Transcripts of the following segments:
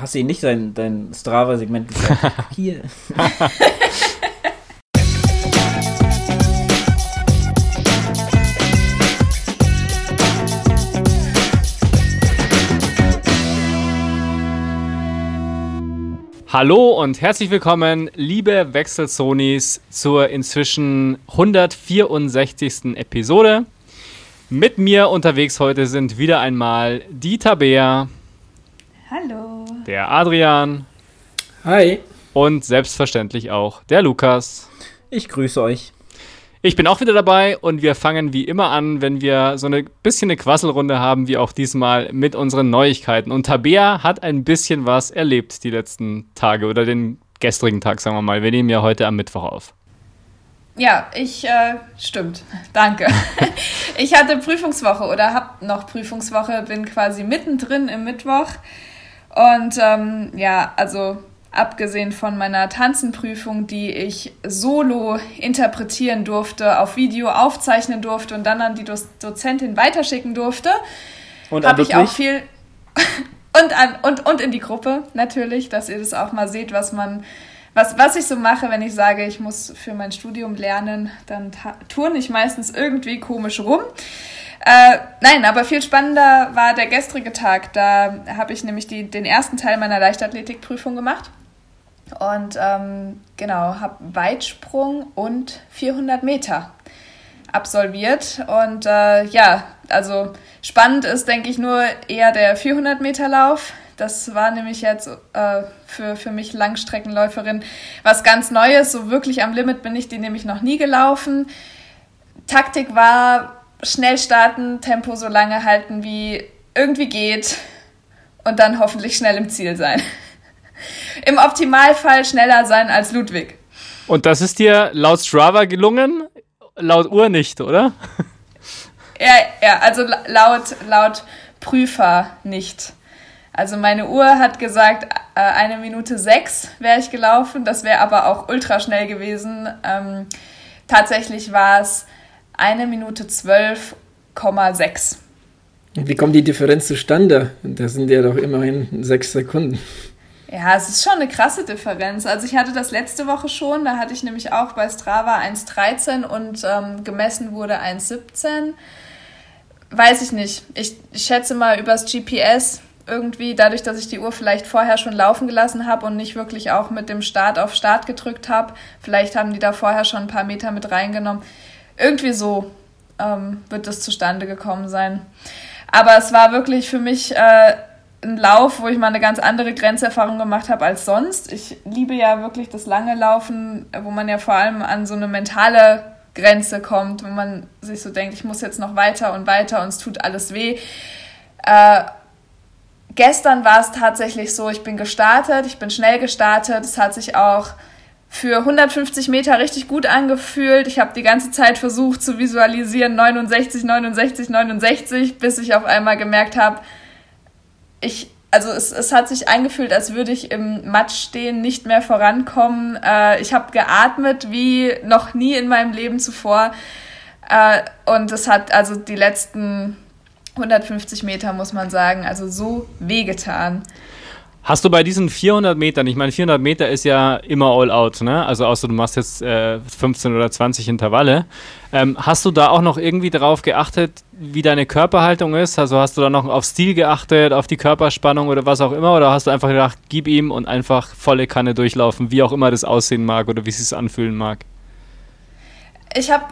hast du ihm nicht dein, dein Strava-Segment gesagt? Hier. Hallo und herzlich willkommen, liebe Wechselsonis, zur inzwischen 164. Episode. Mit mir unterwegs heute sind wieder einmal die Tabea. Hallo. Der Adrian. Hi. Und selbstverständlich auch der Lukas. Ich grüße euch. Ich bin auch wieder dabei und wir fangen wie immer an, wenn wir so ein bisschen eine Quasselrunde haben, wie auch diesmal mit unseren Neuigkeiten. Und Tabea hat ein bisschen was erlebt die letzten Tage oder den gestrigen Tag, sagen wir mal. Wir nehmen ja heute am Mittwoch auf. Ja, ich, äh, stimmt. Danke. ich hatte Prüfungswoche oder habe noch Prüfungswoche, bin quasi mittendrin im Mittwoch. Und ähm, ja, also abgesehen von meiner Tanzenprüfung, die ich solo interpretieren durfte, auf Video aufzeichnen durfte und dann an die Do Dozentin weiterschicken durfte, habe ich auch viel und an und und in die Gruppe natürlich, dass ihr das auch mal seht, was man was, was ich so mache, wenn ich sage, ich muss für mein Studium lernen, dann turne ich meistens irgendwie komisch rum. Äh, nein, aber viel spannender war der gestrige Tag. Da habe ich nämlich die, den ersten Teil meiner Leichtathletikprüfung gemacht. Und ähm, genau, habe Weitsprung und 400 Meter absolviert. Und äh, ja, also spannend ist, denke ich, nur eher der 400 Meter Lauf. Das war nämlich jetzt äh, für, für mich Langstreckenläuferin was ganz Neues. So wirklich am Limit bin ich die nämlich noch nie gelaufen. Taktik war schnell starten, Tempo so lange halten, wie irgendwie geht und dann hoffentlich schnell im Ziel sein. Im Optimalfall schneller sein als Ludwig. Und das ist dir laut Strava gelungen, laut Uhr nicht, oder? Ja, ja, also laut, laut Prüfer nicht. Also meine Uhr hat gesagt, äh, eine Minute sechs wäre ich gelaufen. Das wäre aber auch ultra schnell gewesen. Ähm, tatsächlich war es eine Minute zwölf Komma sechs. Wie kommt die Differenz zustande? Das sind ja doch immerhin sechs Sekunden. Ja, es ist schon eine krasse Differenz. Also ich hatte das letzte Woche schon, da hatte ich nämlich auch bei Strava 1,13 und ähm, gemessen wurde 1,17. Weiß ich nicht. Ich, ich schätze mal übers GPS irgendwie, dadurch, dass ich die Uhr vielleicht vorher schon laufen gelassen habe und nicht wirklich auch mit dem Start auf Start gedrückt habe. Vielleicht haben die da vorher schon ein paar Meter mit reingenommen. Irgendwie so ähm, wird das zustande gekommen sein. Aber es war wirklich für mich äh, ein Lauf, wo ich mal eine ganz andere Grenzerfahrung gemacht habe als sonst. Ich liebe ja wirklich das lange Laufen, wo man ja vor allem an so eine mentale Grenze kommt, wo man sich so denkt, ich muss jetzt noch weiter und weiter und es tut alles weh. Äh, gestern war es tatsächlich so, ich bin gestartet, ich bin schnell gestartet. Es hat sich auch für 150 Meter richtig gut angefühlt. Ich habe die ganze Zeit versucht zu visualisieren 69, 69, 69, bis ich auf einmal gemerkt habe, ich, also es, es hat sich eingefühlt, als würde ich im Matsch stehen, nicht mehr vorankommen. Äh, ich habe geatmet wie noch nie in meinem Leben zuvor. Äh, und es hat also die letzten 150 Meter, muss man sagen, also so wehgetan. Hast du bei diesen 400 Metern, ich meine, 400 Meter ist ja immer all out, ne? Also außer du machst jetzt äh, 15 oder 20 Intervalle. Ähm, hast du da auch noch irgendwie darauf geachtet, wie deine Körperhaltung ist? Also hast du da noch auf Stil geachtet, auf die Körperspannung oder was auch immer? Oder hast du einfach gedacht, gib ihm und einfach volle Kanne durchlaufen, wie auch immer das aussehen mag oder wie es sich anfühlen mag? Ich habe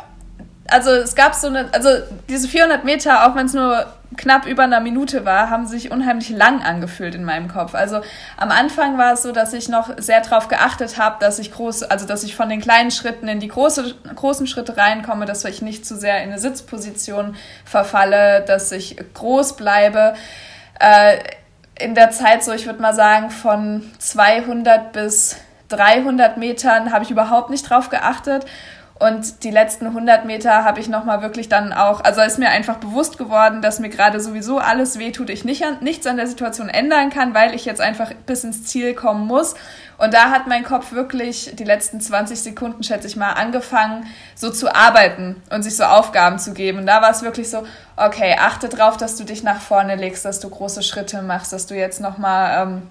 also es gab so eine, also diese 400 Meter, auch wenn es nur knapp über einer Minute war, haben sich unheimlich lang angefühlt in meinem Kopf. Also am Anfang war es so, dass ich noch sehr darauf geachtet habe, dass ich groß, also dass ich von den kleinen Schritten in die große, großen Schritte reinkomme, dass ich nicht zu sehr in eine Sitzposition verfalle, dass ich groß bleibe. Äh, in der Zeit so, ich würde mal sagen, von 200 bis 300 Metern habe ich überhaupt nicht drauf geachtet und die letzten 100 Meter habe ich nochmal wirklich dann auch, also ist mir einfach bewusst geworden, dass mir gerade sowieso alles wehtut, ich nicht an, nichts an der Situation ändern kann, weil ich jetzt einfach bis ins Ziel kommen muss. Und da hat mein Kopf wirklich die letzten 20 Sekunden, schätze ich mal, angefangen, so zu arbeiten und sich so Aufgaben zu geben. Und da war es wirklich so, okay, achte drauf, dass du dich nach vorne legst, dass du große Schritte machst, dass du jetzt nochmal ähm,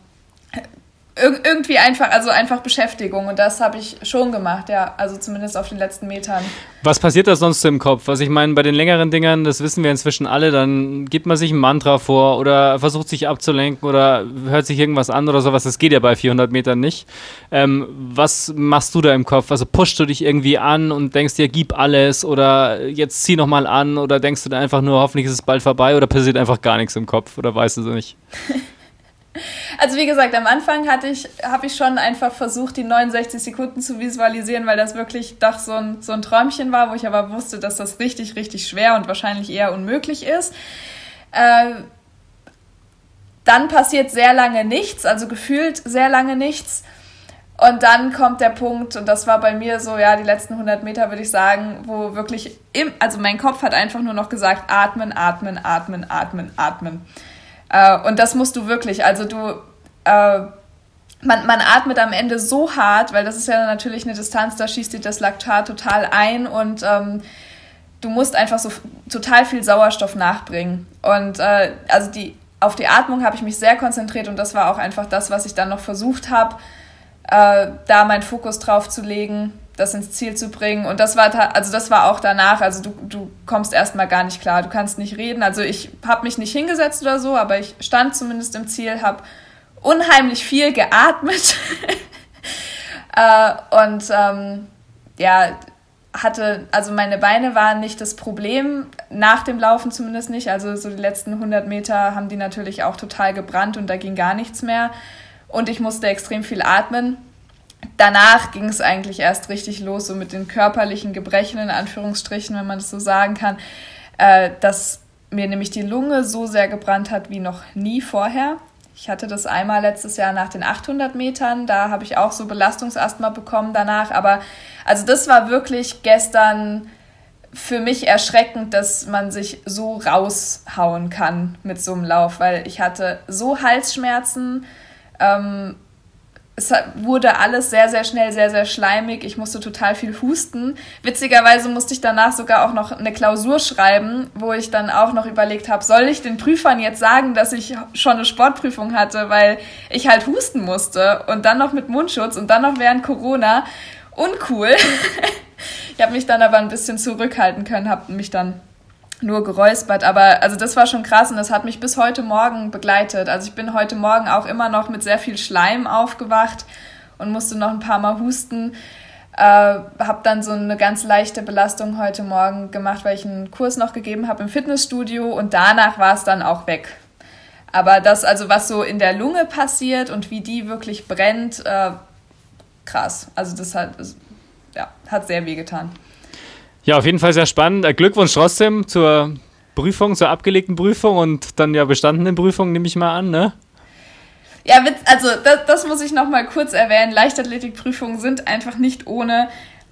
Ir irgendwie einfach, also einfach Beschäftigung. Und das habe ich schon gemacht, ja. Also zumindest auf den letzten Metern. Was passiert da sonst im Kopf? Was ich meine, bei den längeren Dingern, das wissen wir inzwischen alle, dann gibt man sich ein Mantra vor oder versucht sich abzulenken oder hört sich irgendwas an oder sowas. Das geht ja bei 400 Metern nicht. Ähm, was machst du da im Kopf? Also pushst du dich irgendwie an und denkst dir, gib alles oder jetzt zieh nochmal an oder denkst du da einfach nur, hoffentlich ist es bald vorbei oder passiert einfach gar nichts im Kopf oder weißt du es nicht? Also wie gesagt, am Anfang hatte ich, habe ich schon einfach versucht, die 69 Sekunden zu visualisieren, weil das wirklich doch so ein, so ein Träumchen war, wo ich aber wusste, dass das richtig, richtig schwer und wahrscheinlich eher unmöglich ist. Äh, dann passiert sehr lange nichts, also gefühlt sehr lange nichts. Und dann kommt der Punkt, und das war bei mir so, ja, die letzten 100 Meter würde ich sagen, wo wirklich, im, also mein Kopf hat einfach nur noch gesagt, atmen, atmen, atmen, atmen, atmen. Äh, und das musst du wirklich, also du, äh, man, man atmet am Ende so hart, weil das ist ja natürlich eine Distanz, da schießt dir das Laktat total ein und ähm, du musst einfach so total viel Sauerstoff nachbringen. Und äh, also die, auf die Atmung habe ich mich sehr konzentriert und das war auch einfach das, was ich dann noch versucht habe, äh, da meinen Fokus drauf zu legen das ins Ziel zu bringen. Und das war also das war auch danach. Also du, du kommst erstmal gar nicht klar. Du kannst nicht reden. Also ich habe mich nicht hingesetzt oder so, aber ich stand zumindest im Ziel, habe unheimlich viel geatmet. äh, und ähm, ja, hatte, also meine Beine waren nicht das Problem, nach dem Laufen zumindest nicht. Also so die letzten 100 Meter haben die natürlich auch total gebrannt und da ging gar nichts mehr. Und ich musste extrem viel atmen danach ging es eigentlich erst richtig los, so mit den körperlichen Gebrechen, in Anführungsstrichen, wenn man das so sagen kann, äh, dass mir nämlich die Lunge so sehr gebrannt hat wie noch nie vorher. Ich hatte das einmal letztes Jahr nach den 800 Metern, da habe ich auch so Belastungsasthma bekommen danach, aber also das war wirklich gestern für mich erschreckend, dass man sich so raushauen kann mit so einem Lauf, weil ich hatte so Halsschmerzen, ähm, es wurde alles sehr, sehr schnell, sehr, sehr schleimig. Ich musste total viel husten. Witzigerweise musste ich danach sogar auch noch eine Klausur schreiben, wo ich dann auch noch überlegt habe, soll ich den Prüfern jetzt sagen, dass ich schon eine Sportprüfung hatte, weil ich halt husten musste und dann noch mit Mundschutz und dann noch während Corona. Uncool. ich habe mich dann aber ein bisschen zurückhalten können, habe mich dann nur geräuspert, aber also das war schon krass und das hat mich bis heute Morgen begleitet. Also ich bin heute Morgen auch immer noch mit sehr viel Schleim aufgewacht und musste noch ein paar Mal husten. Äh, habe dann so eine ganz leichte Belastung heute Morgen gemacht, weil ich einen Kurs noch gegeben habe im Fitnessstudio und danach war es dann auch weg. Aber das, also was so in der Lunge passiert und wie die wirklich brennt, äh, krass. Also das hat, ja, hat sehr weh getan. Ja, auf jeden Fall sehr spannend. Äh, Glückwunsch trotzdem zur Prüfung, zur abgelegten Prüfung und dann ja bestandenen Prüfung, nehme ich mal an, ne? Ja, also das, das muss ich noch mal kurz erwähnen. Leichtathletikprüfungen sind einfach nicht ohne.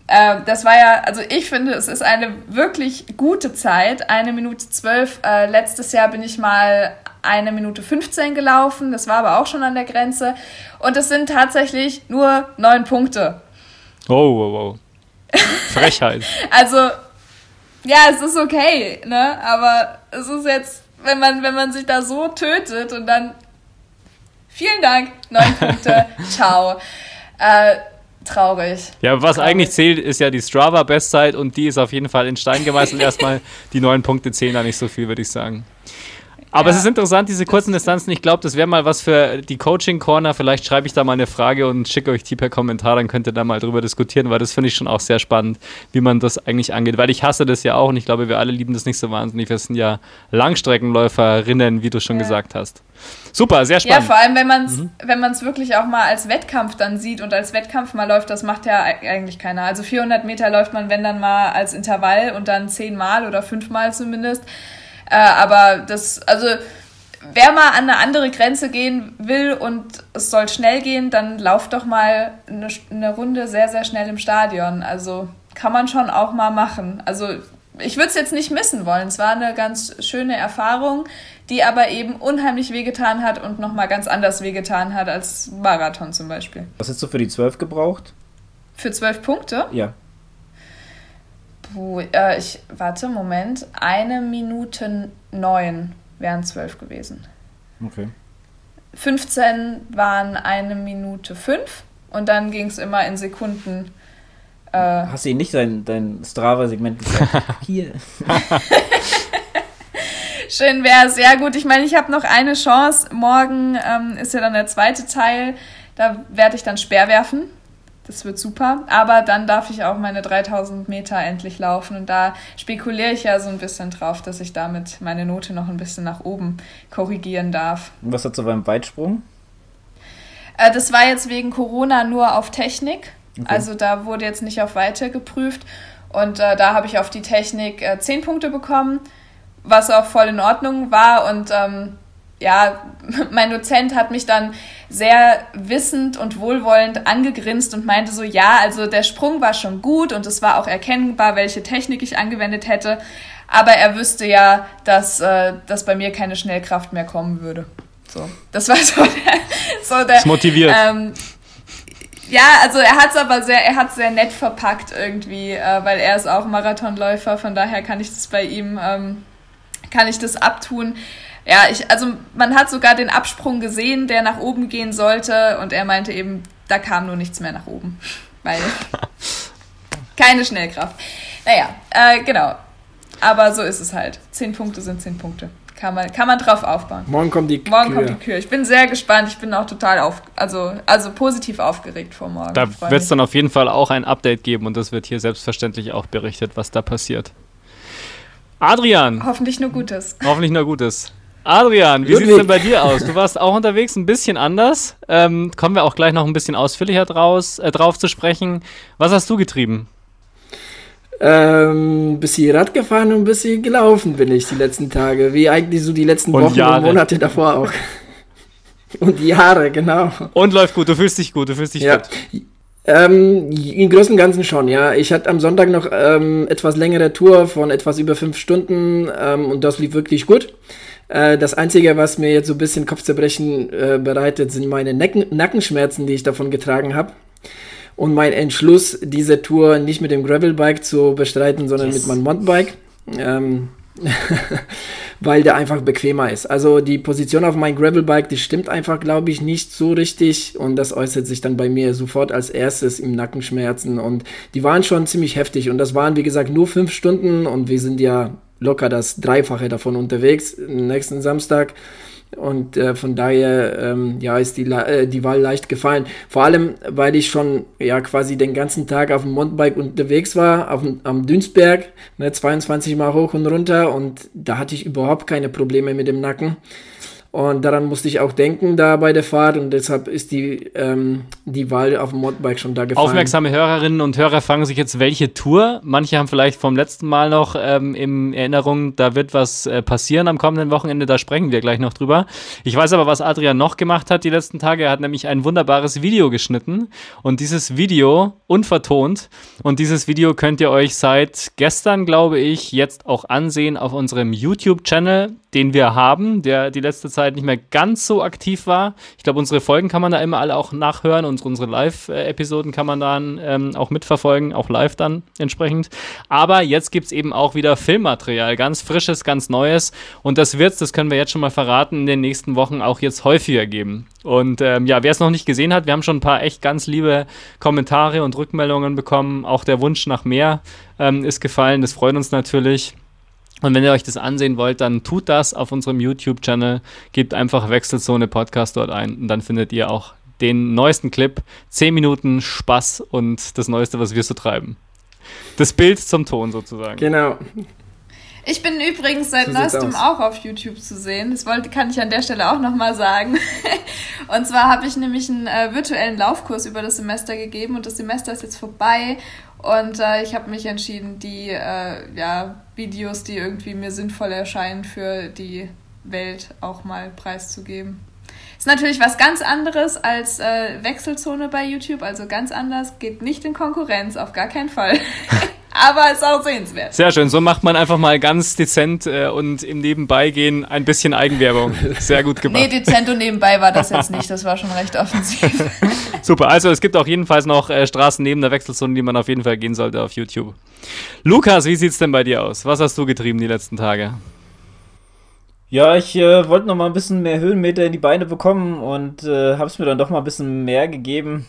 Äh, das war ja, also ich finde, es ist eine wirklich gute Zeit. Eine Minute zwölf. Äh, letztes Jahr bin ich mal eine Minute 15 gelaufen. Das war aber auch schon an der Grenze. Und es sind tatsächlich nur neun Punkte. Oh, wow, wow. Frechheit. also, ja, es ist okay, ne? Aber es ist jetzt, wenn man, wenn man sich da so tötet und dann vielen Dank, neun Punkte, ciao. Äh, traurig. Ja, was traurig. eigentlich zählt, ist ja die Strava-Bestzeit und die ist auf jeden Fall in Stein gemeißelt. Erstmal die neun Punkte zählen da nicht so viel, würde ich sagen. Aber ja, es ist interessant, diese kurzen Distanzen. Ich glaube, das wäre mal was für die Coaching Corner. Vielleicht schreibe ich da mal eine Frage und schicke euch die per Kommentar, dann könnt ihr da mal drüber diskutieren, weil das finde ich schon auch sehr spannend, wie man das eigentlich angeht. Weil ich hasse das ja auch und ich glaube, wir alle lieben das nicht so wahnsinnig. Wir sind ja Langstreckenläuferinnen, wie du schon ja. gesagt hast. Super, sehr spannend. Ja, vor allem, wenn man es mhm. wenn wirklich auch mal als Wettkampf dann sieht und als Wettkampf mal läuft, das macht ja eigentlich keiner. Also 400 Meter läuft man, wenn dann mal als Intervall und dann zehnmal oder fünfmal zumindest. Äh, aber das, also wer mal an eine andere Grenze gehen will und es soll schnell gehen, dann lauft doch mal eine, eine Runde sehr, sehr schnell im Stadion. Also kann man schon auch mal machen. Also ich würde es jetzt nicht missen wollen. Es war eine ganz schöne Erfahrung, die aber eben unheimlich wehgetan hat und nochmal ganz anders wehgetan hat als Marathon zum Beispiel. Was hast du für die zwölf gebraucht? Für zwölf Punkte? Ja. Puh, äh, ich, warte, Moment. Eine Minute neun wären zwölf gewesen. Okay. 15 waren eine Minute 5 und dann ging es immer in Sekunden. Äh, Hast du ihn nicht dein, dein Strava-Segment gesagt? Hier. Schön wäre es. Ja gut, ich meine, ich habe noch eine Chance. Morgen ähm, ist ja dann der zweite Teil. Da werde ich dann Speer werfen. Das wird super. Aber dann darf ich auch meine 3000 Meter endlich laufen. Und da spekuliere ich ja so ein bisschen drauf, dass ich damit meine Note noch ein bisschen nach oben korrigieren darf. Und was hat so beim Weitsprung? Äh, das war jetzt wegen Corona nur auf Technik. Okay. Also da wurde jetzt nicht auf Weite geprüft. Und äh, da habe ich auf die Technik äh, 10 Punkte bekommen, was auch voll in Ordnung war. Und ähm, ja, mein Dozent hat mich dann sehr wissend und wohlwollend angegrinst und meinte so, ja, also der Sprung war schon gut und es war auch erkennbar, welche Technik ich angewendet hätte, aber er wüsste ja, dass, äh, dass bei mir keine Schnellkraft mehr kommen würde. So, das war so der... So der das motiviert. Ähm, ja, also er hat es aber sehr, er hat sehr nett verpackt irgendwie, äh, weil er ist auch Marathonläufer, von daher kann ich das bei ihm, ähm, kann ich das abtun. Ja, ich, also man hat sogar den Absprung gesehen, der nach oben gehen sollte und er meinte eben, da kam nur nichts mehr nach oben. Weil keine Schnellkraft. Naja, äh, genau. Aber so ist es halt. Zehn Punkte sind zehn Punkte. Kann man, kann man drauf aufbauen. Morgen kommt die Morgen Kühe. kommt die Kühe. Ich bin sehr gespannt. Ich bin auch total auf, also, also positiv aufgeregt vor morgen. Da wird es dann auf jeden Fall auch ein Update geben und das wird hier selbstverständlich auch berichtet, was da passiert. Adrian. Hoffentlich nur Gutes. Hoffentlich nur Gutes. Adrian, wie sieht es denn bei dir aus? Du warst auch unterwegs, ein bisschen anders. Ähm, kommen wir auch gleich noch ein bisschen ausführlicher draus, äh, drauf zu sprechen. Was hast du getrieben? Ähm, bisschen Rad gefahren und ein bisschen gelaufen bin ich die letzten Tage. Wie eigentlich so die letzten und Wochen Jahre. und Monate davor auch. und Jahre, genau. Und läuft gut, du fühlst dich gut, du fühlst dich ja. fit. Ähm, Im Großen und Ganzen schon, ja. Ich hatte am Sonntag noch ähm, etwas längere Tour von etwas über fünf Stunden ähm, und das lief wirklich gut. Äh, das Einzige, was mir jetzt so ein bisschen Kopfzerbrechen äh, bereitet, sind meine Necken Nackenschmerzen, die ich davon getragen habe. Und mein Entschluss, diese Tour nicht mit dem Gravelbike zu bestreiten, sondern yes. mit meinem Mountainbike. Ähm, weil der einfach bequemer ist. Also die Position auf meinem Gravelbike, die stimmt einfach, glaube ich, nicht so richtig und das äußert sich dann bei mir sofort als erstes im Nackenschmerzen und die waren schon ziemlich heftig und das waren, wie gesagt, nur fünf Stunden und wir sind ja locker das Dreifache davon unterwegs nächsten Samstag. Und äh, von daher ähm, ja, ist die, äh, die Wahl leicht gefallen. Vor allem, weil ich schon ja quasi den ganzen Tag auf dem Mountainbike unterwegs war, auf, am Dünsberg, ne, 22 Mal hoch und runter und da hatte ich überhaupt keine Probleme mit dem Nacken. Und daran musste ich auch denken da bei der Fahrt und deshalb ist die, ähm, die Wahl auf dem Mountainbike schon da gefallen. Aufmerksame Hörerinnen und Hörer fragen sich jetzt, welche Tour? Manche haben vielleicht vom letzten Mal noch ähm, in Erinnerung, da wird was äh, passieren am kommenden Wochenende, da sprechen wir gleich noch drüber. Ich weiß aber, was Adrian noch gemacht hat die letzten Tage. Er hat nämlich ein wunderbares Video geschnitten und dieses Video unvertont und dieses Video könnt ihr euch seit gestern, glaube ich, jetzt auch ansehen auf unserem YouTube-Channel, den wir haben, der die letzte Zeit Zeit nicht mehr ganz so aktiv war. Ich glaube, unsere Folgen kann man da immer alle auch nachhören und unsere Live-Episoden kann man dann ähm, auch mitverfolgen, auch live dann entsprechend. Aber jetzt gibt es eben auch wieder Filmmaterial, ganz frisches, ganz neues. Und das wird es, das können wir jetzt schon mal verraten, in den nächsten Wochen auch jetzt häufiger geben. Und ähm, ja, wer es noch nicht gesehen hat, wir haben schon ein paar echt ganz liebe Kommentare und Rückmeldungen bekommen. Auch der Wunsch nach mehr ähm, ist gefallen. Das freut uns natürlich. Und wenn ihr euch das ansehen wollt, dann tut das auf unserem YouTube-Channel. Gebt einfach Wechselzone Podcast dort ein und dann findet ihr auch den neuesten Clip. 10 Minuten Spaß und das Neueste, was wir so treiben. Das Bild zum Ton sozusagen. Genau. Ich bin übrigens seit so neuestem auch auf YouTube zu sehen. Das wollte, kann ich an der Stelle auch nochmal sagen. und zwar habe ich nämlich einen äh, virtuellen Laufkurs über das Semester gegeben und das Semester ist jetzt vorbei. Und äh, ich habe mich entschieden, die äh, ja, Videos, die irgendwie mir sinnvoll erscheinen, für die Welt auch mal preiszugeben. Ist natürlich was ganz anderes als äh, Wechselzone bei YouTube, also ganz anders, geht nicht in Konkurrenz, auf gar keinen Fall. aber ist auch sehenswert. Sehr schön. So macht man einfach mal ganz dezent äh, und im Nebenbeigehen ein bisschen Eigenwerbung. Sehr gut gemacht. nee, dezent und nebenbei war das jetzt nicht. Das war schon recht offensiv. Super. Also es gibt auch jedenfalls noch äh, Straßen neben der Wechselzone, die man auf jeden Fall gehen sollte auf YouTube. Lukas, wie sieht's denn bei dir aus? Was hast du getrieben die letzten Tage? Ja, ich äh, wollte noch mal ein bisschen mehr Höhenmeter in die Beine bekommen und äh, habe es mir dann doch mal ein bisschen mehr gegeben.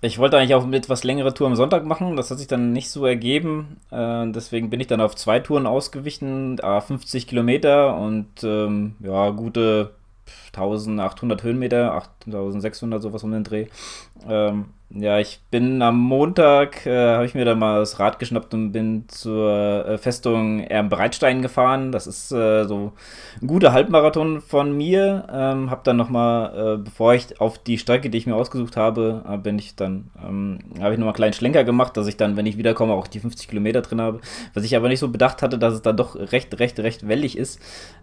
Ich wollte eigentlich auch eine etwas längere Tour am Sonntag machen, das hat sich dann nicht so ergeben. Äh, deswegen bin ich dann auf zwei Touren ausgewichen, 50 Kilometer und ähm, ja, gute 1800 Höhenmeter, 8600, sowas um den Dreh. Ähm, ja, ich bin am Montag, äh, habe ich mir dann mal das Rad geschnappt und bin zur äh, Festung Ermbreitstein gefahren. Das ist äh, so ein guter Halbmarathon von mir. Ähm, habe dann nochmal, äh, bevor ich auf die Strecke, die ich mir ausgesucht habe, äh, bin ich dann, ähm, habe ich nochmal einen kleinen Schlenker gemacht, dass ich dann, wenn ich wiederkomme, auch die 50 Kilometer drin habe. Was ich aber nicht so bedacht hatte, dass es dann doch recht, recht, recht wellig ist.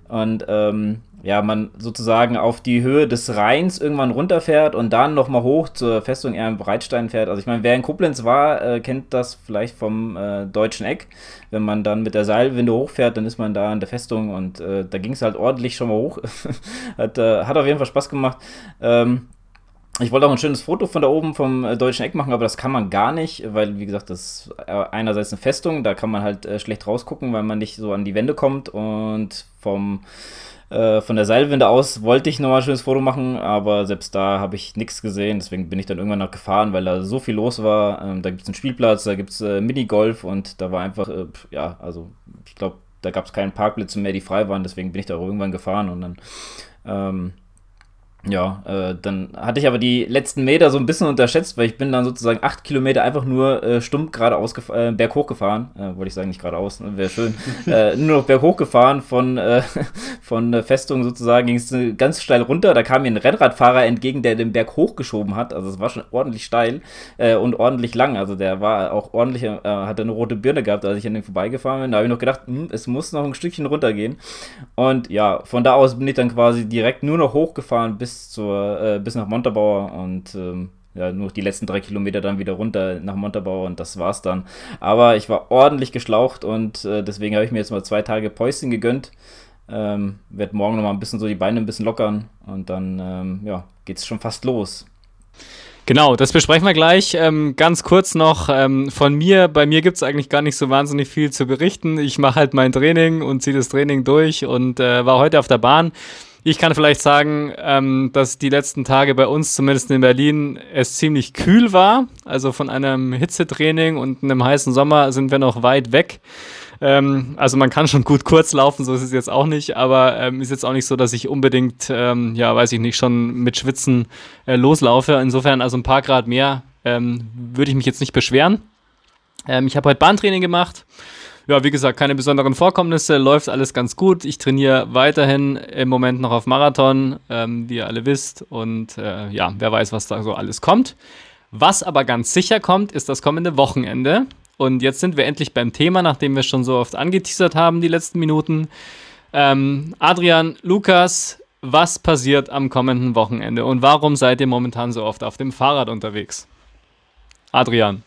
Und ähm, ja, man sozusagen auf die Höhe des Rheins irgendwann runterfährt und dann nochmal hoch zur Festung Ehrenbreitstein fährt. Also ich meine, wer in Koblenz war, äh, kennt das vielleicht vom äh, deutschen Eck. Wenn man dann mit der Seilwinde hochfährt, dann ist man da an der Festung und äh, da ging es halt ordentlich schon mal hoch. hat, äh, hat auf jeden Fall Spaß gemacht. Ähm, ich wollte auch ein schönes Foto von da oben vom äh, Deutschen Eck machen, aber das kann man gar nicht, weil, wie gesagt, das ist äh, einerseits eine Festung, da kann man halt schlecht rausgucken, weil man nicht so an die Wände kommt und vom äh, von der Seilwinde aus wollte ich nochmal ein schönes Foto machen, aber selbst da habe ich nichts gesehen. Deswegen bin ich dann irgendwann noch gefahren, weil da so viel los war. Ähm, da gibt es einen Spielplatz, da gibt es äh, Minigolf und da war einfach, äh, ja, also ich glaube, da gab es keinen Parkplätze mehr, die frei waren. Deswegen bin ich da irgendwann gefahren und dann. Ähm, ja, äh, dann hatte ich aber die letzten Meter so ein bisschen unterschätzt, weil ich bin dann sozusagen acht Kilometer einfach nur äh, stumpf geradeaus äh, berghoch gefahren. Äh, wollte ich sagen, nicht geradeaus, ne? wäre schön. äh, nur noch berghoch gefahren von, äh, von der Festung sozusagen ging es ganz steil runter. Da kam mir ein Rennradfahrer entgegen, der den Berg hochgeschoben hat. Also es war schon ordentlich steil äh, und ordentlich lang. Also der war auch ordentlich, äh, hatte eine rote Birne gehabt, als ich an dem vorbeigefahren bin. Da habe ich noch gedacht, hm, es muss noch ein Stückchen runtergehen. Und ja, von da aus bin ich dann quasi direkt nur noch hochgefahren bis zur, äh, bis nach Montabaur und ähm, ja, nur die letzten drei Kilometer dann wieder runter nach Montabaur und das war's dann. Aber ich war ordentlich geschlaucht und äh, deswegen habe ich mir jetzt mal zwei Tage Päuschen gegönnt. Ähm, werde morgen noch mal ein bisschen so die Beine ein bisschen lockern und dann ähm, ja, geht's schon fast los. Genau, das besprechen wir gleich. Ähm, ganz kurz noch ähm, von mir. Bei mir gibt es eigentlich gar nicht so wahnsinnig viel zu berichten. Ich mache halt mein Training und ziehe das Training durch und äh, war heute auf der Bahn. Ich kann vielleicht sagen, ähm, dass die letzten Tage bei uns, zumindest in Berlin, es ziemlich kühl war. Also von einem Hitzetraining und einem heißen Sommer sind wir noch weit weg. Ähm, also man kann schon gut kurz laufen, so ist es jetzt auch nicht, aber ähm, ist jetzt auch nicht so, dass ich unbedingt, ähm, ja, weiß ich nicht, schon mit Schwitzen äh, loslaufe. Insofern also ein paar Grad mehr ähm, würde ich mich jetzt nicht beschweren. Ähm, ich habe heute Bahntraining gemacht ja, wie gesagt, keine besonderen Vorkommnisse, läuft alles ganz gut. Ich trainiere weiterhin im Moment noch auf Marathon, ähm, wie ihr alle wisst. Und äh, ja, wer weiß, was da so alles kommt. Was aber ganz sicher kommt, ist das kommende Wochenende. Und jetzt sind wir endlich beim Thema, nachdem wir schon so oft angeteasert haben, die letzten Minuten. Ähm, Adrian, Lukas, was passiert am kommenden Wochenende und warum seid ihr momentan so oft auf dem Fahrrad unterwegs? Adrian.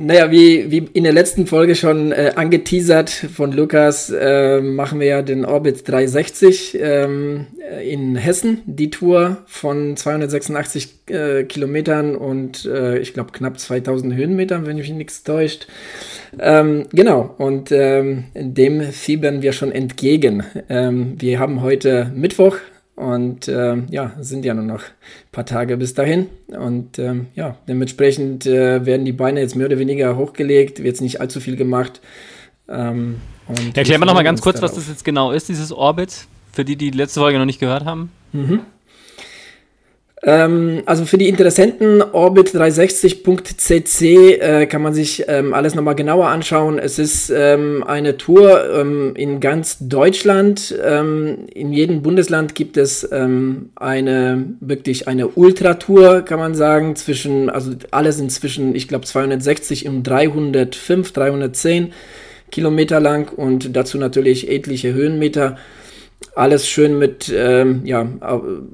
Naja, wie, wie in der letzten Folge schon äh, angeteasert von Lukas, äh, machen wir ja den Orbit 360 ähm, in Hessen, die Tour von 286 äh, Kilometern und äh, ich glaube knapp 2000 Höhenmetern, wenn mich nichts täuscht. Ähm, genau, und ähm, dem fiebern wir schon entgegen. Ähm, wir haben heute Mittwoch, und ähm, ja, sind ja nur noch ein paar Tage bis dahin. Und ähm, ja, dementsprechend äh, werden die Beine jetzt mehr oder weniger hochgelegt, wird jetzt nicht allzu viel gemacht. Ähm, Erklären wir nochmal ganz kurz, darauf. was das jetzt genau ist, dieses Orbit, für die, die die letzte Folge noch nicht gehört haben. Mhm. Ähm, also für die Interessenten, orbit360.cc äh, kann man sich ähm, alles nochmal genauer anschauen. Es ist ähm, eine Tour ähm, in ganz Deutschland. Ähm, in jedem Bundesland gibt es ähm, eine, wirklich eine Ultratour, kann man sagen, zwischen, also alles sind zwischen, ich glaube, 260 und 305, 310 Kilometer lang und dazu natürlich etliche Höhenmeter alles schön mit, ähm, ja,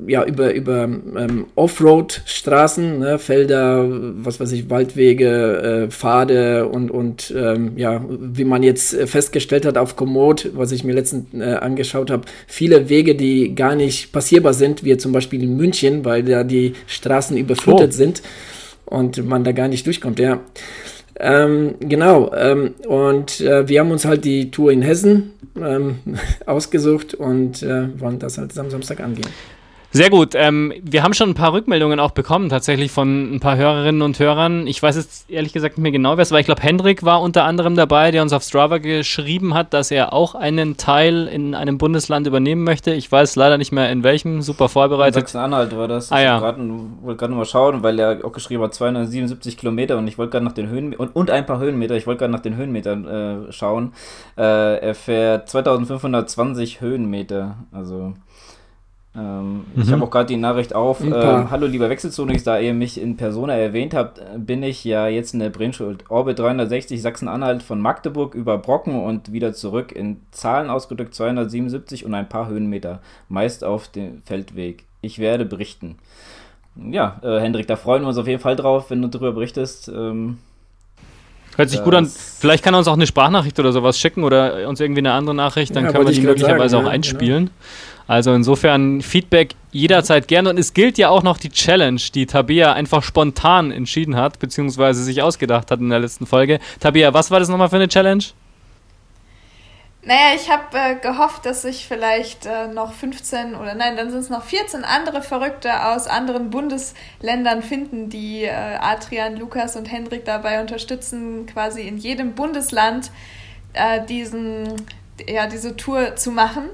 ja, über, über ähm, Offroad-Straßen, ne, Felder, was weiß ich, Waldwege, äh, Pfade und, und ähm, ja, wie man jetzt festgestellt hat auf Komoot, was ich mir letztens äh, angeschaut habe, viele Wege, die gar nicht passierbar sind, wie zum Beispiel in München, weil da die Straßen überflutet oh. sind und man da gar nicht durchkommt, ja. Ähm, genau, ähm, und äh, wir haben uns halt die Tour in Hessen ähm, ausgesucht und äh, wollen das halt am Samstag angehen. Sehr gut. Ähm, wir haben schon ein paar Rückmeldungen auch bekommen, tatsächlich von ein paar Hörerinnen und Hörern. Ich weiß jetzt ehrlich gesagt nicht mehr genau, wer es war. Ich glaube, Hendrik war unter anderem dabei, der uns auf Strava geschrieben hat, dass er auch einen Teil in einem Bundesland übernehmen möchte. Ich weiß leider nicht mehr in welchem. Super vorbereitet. Sachsen-Anhalt war das. Ah, ja. Ich wollte gerade mal schauen, weil er auch geschrieben hat, 277 Kilometer und ich wollte gerade nach den Höhen und, und ein paar Höhenmeter. Ich wollte gerade nach den Höhenmetern äh, schauen. Äh, er fährt 2520 Höhenmeter. Also ähm, mhm. Ich habe auch gerade die Nachricht auf. Ähm, Hallo lieber Wechselzonix, da ihr mich in Persona erwähnt habt, bin ich ja jetzt in der Brennschuld. Orbit 360 Sachsen-Anhalt von Magdeburg über Brocken und wieder zurück. In Zahlen ausgedrückt 277 und ein paar Höhenmeter. Meist auf dem Feldweg. Ich werde berichten. Ja, äh, Hendrik, da freuen wir uns auf jeden Fall drauf, wenn du darüber berichtest. Ähm, Hört sich gut an. Vielleicht kann er uns auch eine Sprachnachricht oder sowas schicken oder uns irgendwie eine andere Nachricht, dann ja, können wir die möglicherweise sagen, auch ja, einspielen. Genau. Also insofern Feedback jederzeit gerne. Und es gilt ja auch noch die Challenge, die Tabea einfach spontan entschieden hat, beziehungsweise sich ausgedacht hat in der letzten Folge. Tabea, was war das nochmal für eine Challenge? Naja, ich habe äh, gehofft, dass sich vielleicht äh, noch 15 oder nein, dann sind es noch 14 andere Verrückte aus anderen Bundesländern finden, die äh, Adrian, Lukas und Hendrik dabei unterstützen, quasi in jedem Bundesland äh, diesen, ja, diese Tour zu machen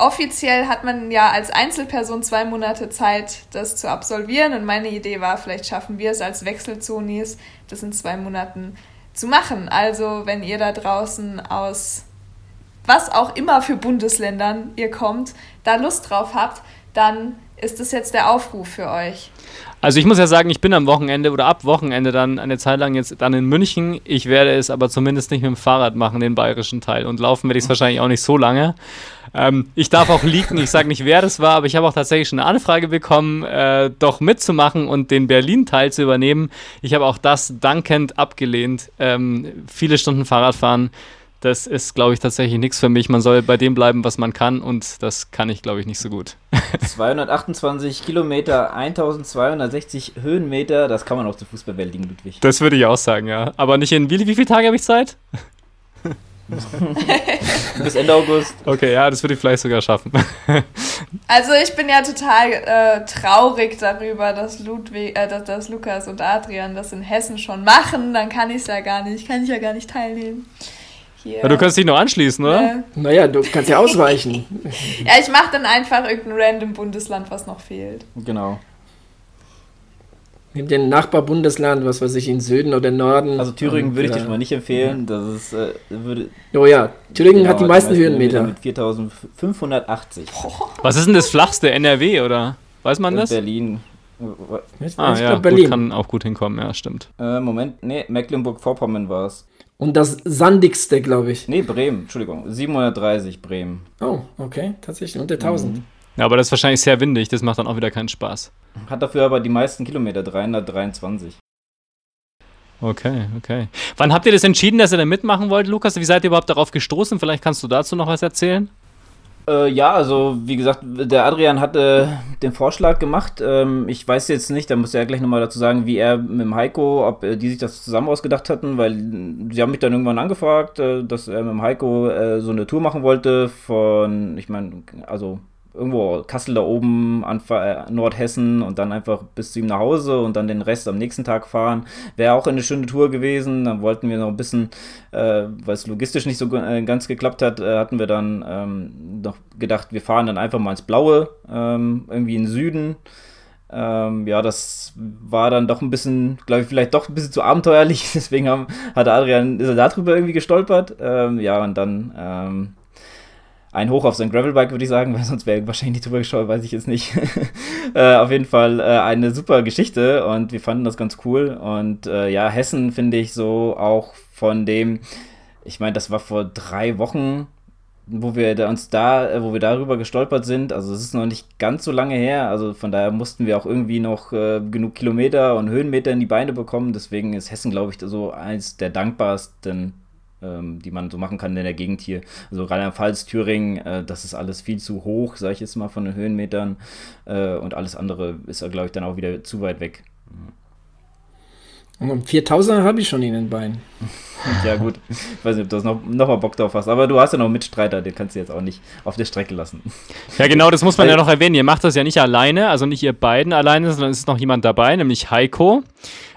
offiziell hat man ja als Einzelperson zwei Monate Zeit, das zu absolvieren. Und meine Idee war, vielleicht schaffen wir es als Wechselzonis, das in zwei Monaten zu machen. Also, wenn ihr da draußen aus was auch immer für Bundesländern ihr kommt, da Lust drauf habt, dann ist das jetzt der Aufruf für euch. Also ich muss ja sagen, ich bin am Wochenende oder ab Wochenende dann eine Zeit lang jetzt dann in München. Ich werde es aber zumindest nicht mit dem Fahrrad machen, den bayerischen Teil. Und laufen werde ich es wahrscheinlich auch nicht so lange. Ähm, ich darf auch leaken, ich sage nicht, wer das war, aber ich habe auch tatsächlich schon eine Anfrage bekommen, äh, doch mitzumachen und den Berlin-Teil zu übernehmen. Ich habe auch das dankend abgelehnt. Ähm, viele Stunden Fahrradfahren, das ist, glaube ich, tatsächlich nichts für mich. Man soll bei dem bleiben, was man kann und das kann ich, glaube ich, nicht so gut. 228 Kilometer, 1260 Höhenmeter, das kann man auch zur Fußballwelt Ludwig. Das würde ich auch sagen, ja. Aber nicht in, wie, wie viele Tage habe ich Zeit? Bis Ende August. Okay, ja, das würde ich vielleicht sogar schaffen. also ich bin ja total äh, traurig darüber, dass Ludwig, äh, dass, dass, Lukas und Adrian das in Hessen schon machen. Dann kann ich es ja gar nicht, kann ich ja gar nicht teilnehmen. Hier. Ja, du kannst dich noch anschließen, oder? Äh, naja, du kannst ja ausweichen. ja, ich mache dann einfach irgendein random Bundesland, was noch fehlt. Genau. Nimm den Nachbarbundesland, was weiß ich, in Süden oder Norden. Also Thüringen würde ich dir schon mal nicht empfehlen. Das ist, äh, würde, oh ja, Thüringen genau, hat die meisten Höhenmeter. Mit 4580. Was ist denn das flachste? NRW oder? Weiß man das? Berlin. Ah, ja, Berlin. Gut, kann auch gut hinkommen, ja, stimmt. Äh, Moment, nee, Mecklenburg-Vorpommern war es. Und das sandigste, glaube ich. Nee, Bremen, Entschuldigung. 730 Bremen. Oh, okay, tatsächlich. Unter 1000. Mhm. Ja, aber das ist wahrscheinlich sehr windig, das macht dann auch wieder keinen Spaß. Hat dafür aber die meisten Kilometer, 323. Okay, okay. Wann habt ihr das entschieden, dass ihr da mitmachen wollt, Lukas? Wie seid ihr überhaupt darauf gestoßen? Vielleicht kannst du dazu noch was erzählen? Äh, ja, also wie gesagt, der Adrian hatte den Vorschlag gemacht. Ähm, ich weiß jetzt nicht, da muss er ja gleich nochmal dazu sagen, wie er mit dem Heiko, ob äh, die sich das zusammen ausgedacht hatten, weil sie haben mich dann irgendwann angefragt, äh, dass er mit dem Heiko äh, so eine Tour machen wollte von, ich meine, also irgendwo Kassel da oben, äh, Nordhessen und dann einfach bis zu ihm nach Hause und dann den Rest am nächsten Tag fahren. Wäre auch eine schöne Tour gewesen. Dann wollten wir noch ein bisschen, äh, weil es logistisch nicht so äh, ganz geklappt hat, äh, hatten wir dann ähm, noch gedacht, wir fahren dann einfach mal ins Blaue, ähm, irgendwie in den Süden. Ähm, ja, das war dann doch ein bisschen, glaube ich, vielleicht doch ein bisschen zu abenteuerlich. Deswegen haben, hat Adrian, ist er darüber irgendwie gestolpert. Ähm, ja, und dann ähm, ein Hoch auf sein Gravelbike, würde ich sagen, weil sonst wäre wahrscheinlich nicht drüber geschaut, weiß ich jetzt nicht. äh, auf jeden Fall äh, eine super Geschichte und wir fanden das ganz cool. Und äh, ja, Hessen finde ich so auch von dem, ich meine, das war vor drei Wochen, wo wir da uns da, äh, wo wir darüber gestolpert sind. Also es ist noch nicht ganz so lange her. Also von daher mussten wir auch irgendwie noch äh, genug Kilometer und Höhenmeter in die Beine bekommen. Deswegen ist Hessen, glaube ich, so eins der dankbarsten die man so machen kann in der Gegend hier. Also Rheinland-Pfalz, Thüringen, äh, das ist alles viel zu hoch, sage ich jetzt mal von den Höhenmetern. Äh, und alles andere ist, glaube ich, dann auch wieder zu weit weg. Und 4000 habe ich schon in den Beinen. ja, gut. Ich weiß nicht, ob du das noch, noch mal Bock drauf hast. Aber du hast ja noch einen Mitstreiter, den kannst du jetzt auch nicht auf der Strecke lassen. Ja, genau, das muss man ja noch erwähnen. Ihr macht das ja nicht alleine, also nicht ihr beiden alleine, sondern es ist noch jemand dabei, nämlich Heiko.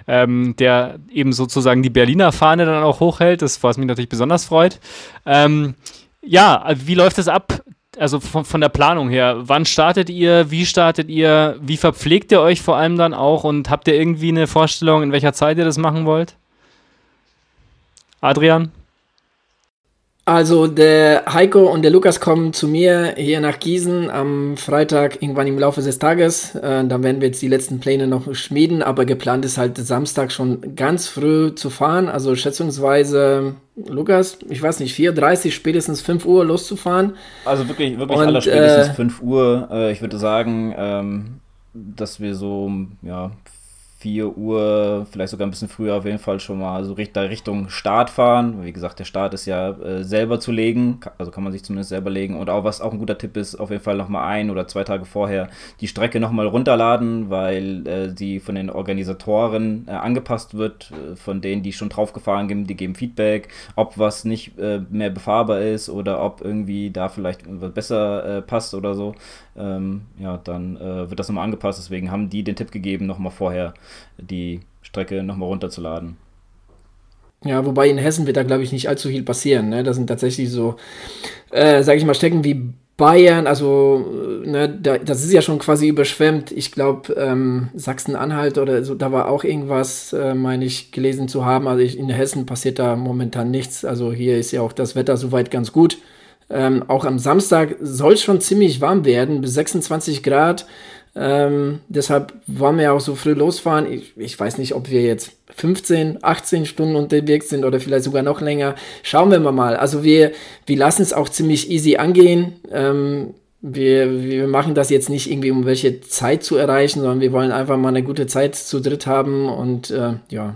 Ähm, der eben sozusagen die Berliner Fahne dann auch hochhält, das was mich natürlich besonders freut. Ähm, ja, wie läuft es ab? Also von, von, der Planung her, wann startet ihr, wie startet ihr, wie verpflegt ihr euch vor allem dann auch und habt ihr irgendwie eine Vorstellung, in welcher Zeit ihr das machen wollt? Adrian? Also der Heiko und der Lukas kommen zu mir hier nach Gießen am Freitag irgendwann im Laufe des Tages. Äh, da werden wir jetzt die letzten Pläne noch schmieden, aber geplant ist halt Samstag schon ganz früh zu fahren. Also schätzungsweise, Lukas, ich weiß nicht, 4.30 spätestens 5 Uhr loszufahren. Also wirklich, wirklich und, aller spätestens äh, 5 Uhr. Äh, ich würde sagen, ähm, dass wir so ja, 4 Uhr, vielleicht sogar ein bisschen früher auf jeden Fall schon mal so Richtung Start fahren. Wie gesagt, der Start ist ja äh, selber zu legen, also kann man sich zumindest selber legen. Und auch was auch ein guter Tipp ist, auf jeden Fall nochmal ein oder zwei Tage vorher die Strecke nochmal runterladen, weil äh, von den Organisatoren äh, angepasst wird, äh, von denen, die schon draufgefahren sind, die geben Feedback, ob was nicht äh, mehr befahrbar ist oder ob irgendwie da vielleicht was besser äh, passt oder so ähm, ja, dann wird das nochmal angepasst. Deswegen haben die den Tipp gegeben, nochmal vorher die Strecke nochmal runterzuladen. Ja, wobei in Hessen wird da, glaube ich, nicht allzu viel passieren. Ne? Das sind tatsächlich so, äh, sage ich mal, Strecken wie Bayern, also ne, da, das ist ja schon quasi überschwemmt. Ich glaube, ähm, Sachsen-Anhalt oder so, da war auch irgendwas, äh, meine ich, gelesen zu haben. Also ich, in Hessen passiert da momentan nichts. Also hier ist ja auch das Wetter soweit ganz gut. Ähm, auch am Samstag soll es schon ziemlich warm werden, bis 26 Grad. Ähm, deshalb wollen wir ja auch so früh losfahren. Ich, ich, weiß nicht, ob wir jetzt 15, 18 Stunden unterwegs sind oder vielleicht sogar noch länger. Schauen wir mal. Also wir, wir lassen es auch ziemlich easy angehen. Ähm, wir, wir machen das jetzt nicht irgendwie, um welche Zeit zu erreichen, sondern wir wollen einfach mal eine gute Zeit zu dritt haben und äh, ja.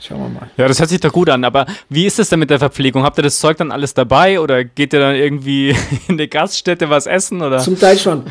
Schauen wir mal. Ja, das hört sich doch gut an. Aber wie ist es denn mit der Verpflegung? Habt ihr das Zeug dann alles dabei oder geht ihr dann irgendwie in eine Gaststätte was essen? Oder? Zum Teil schon.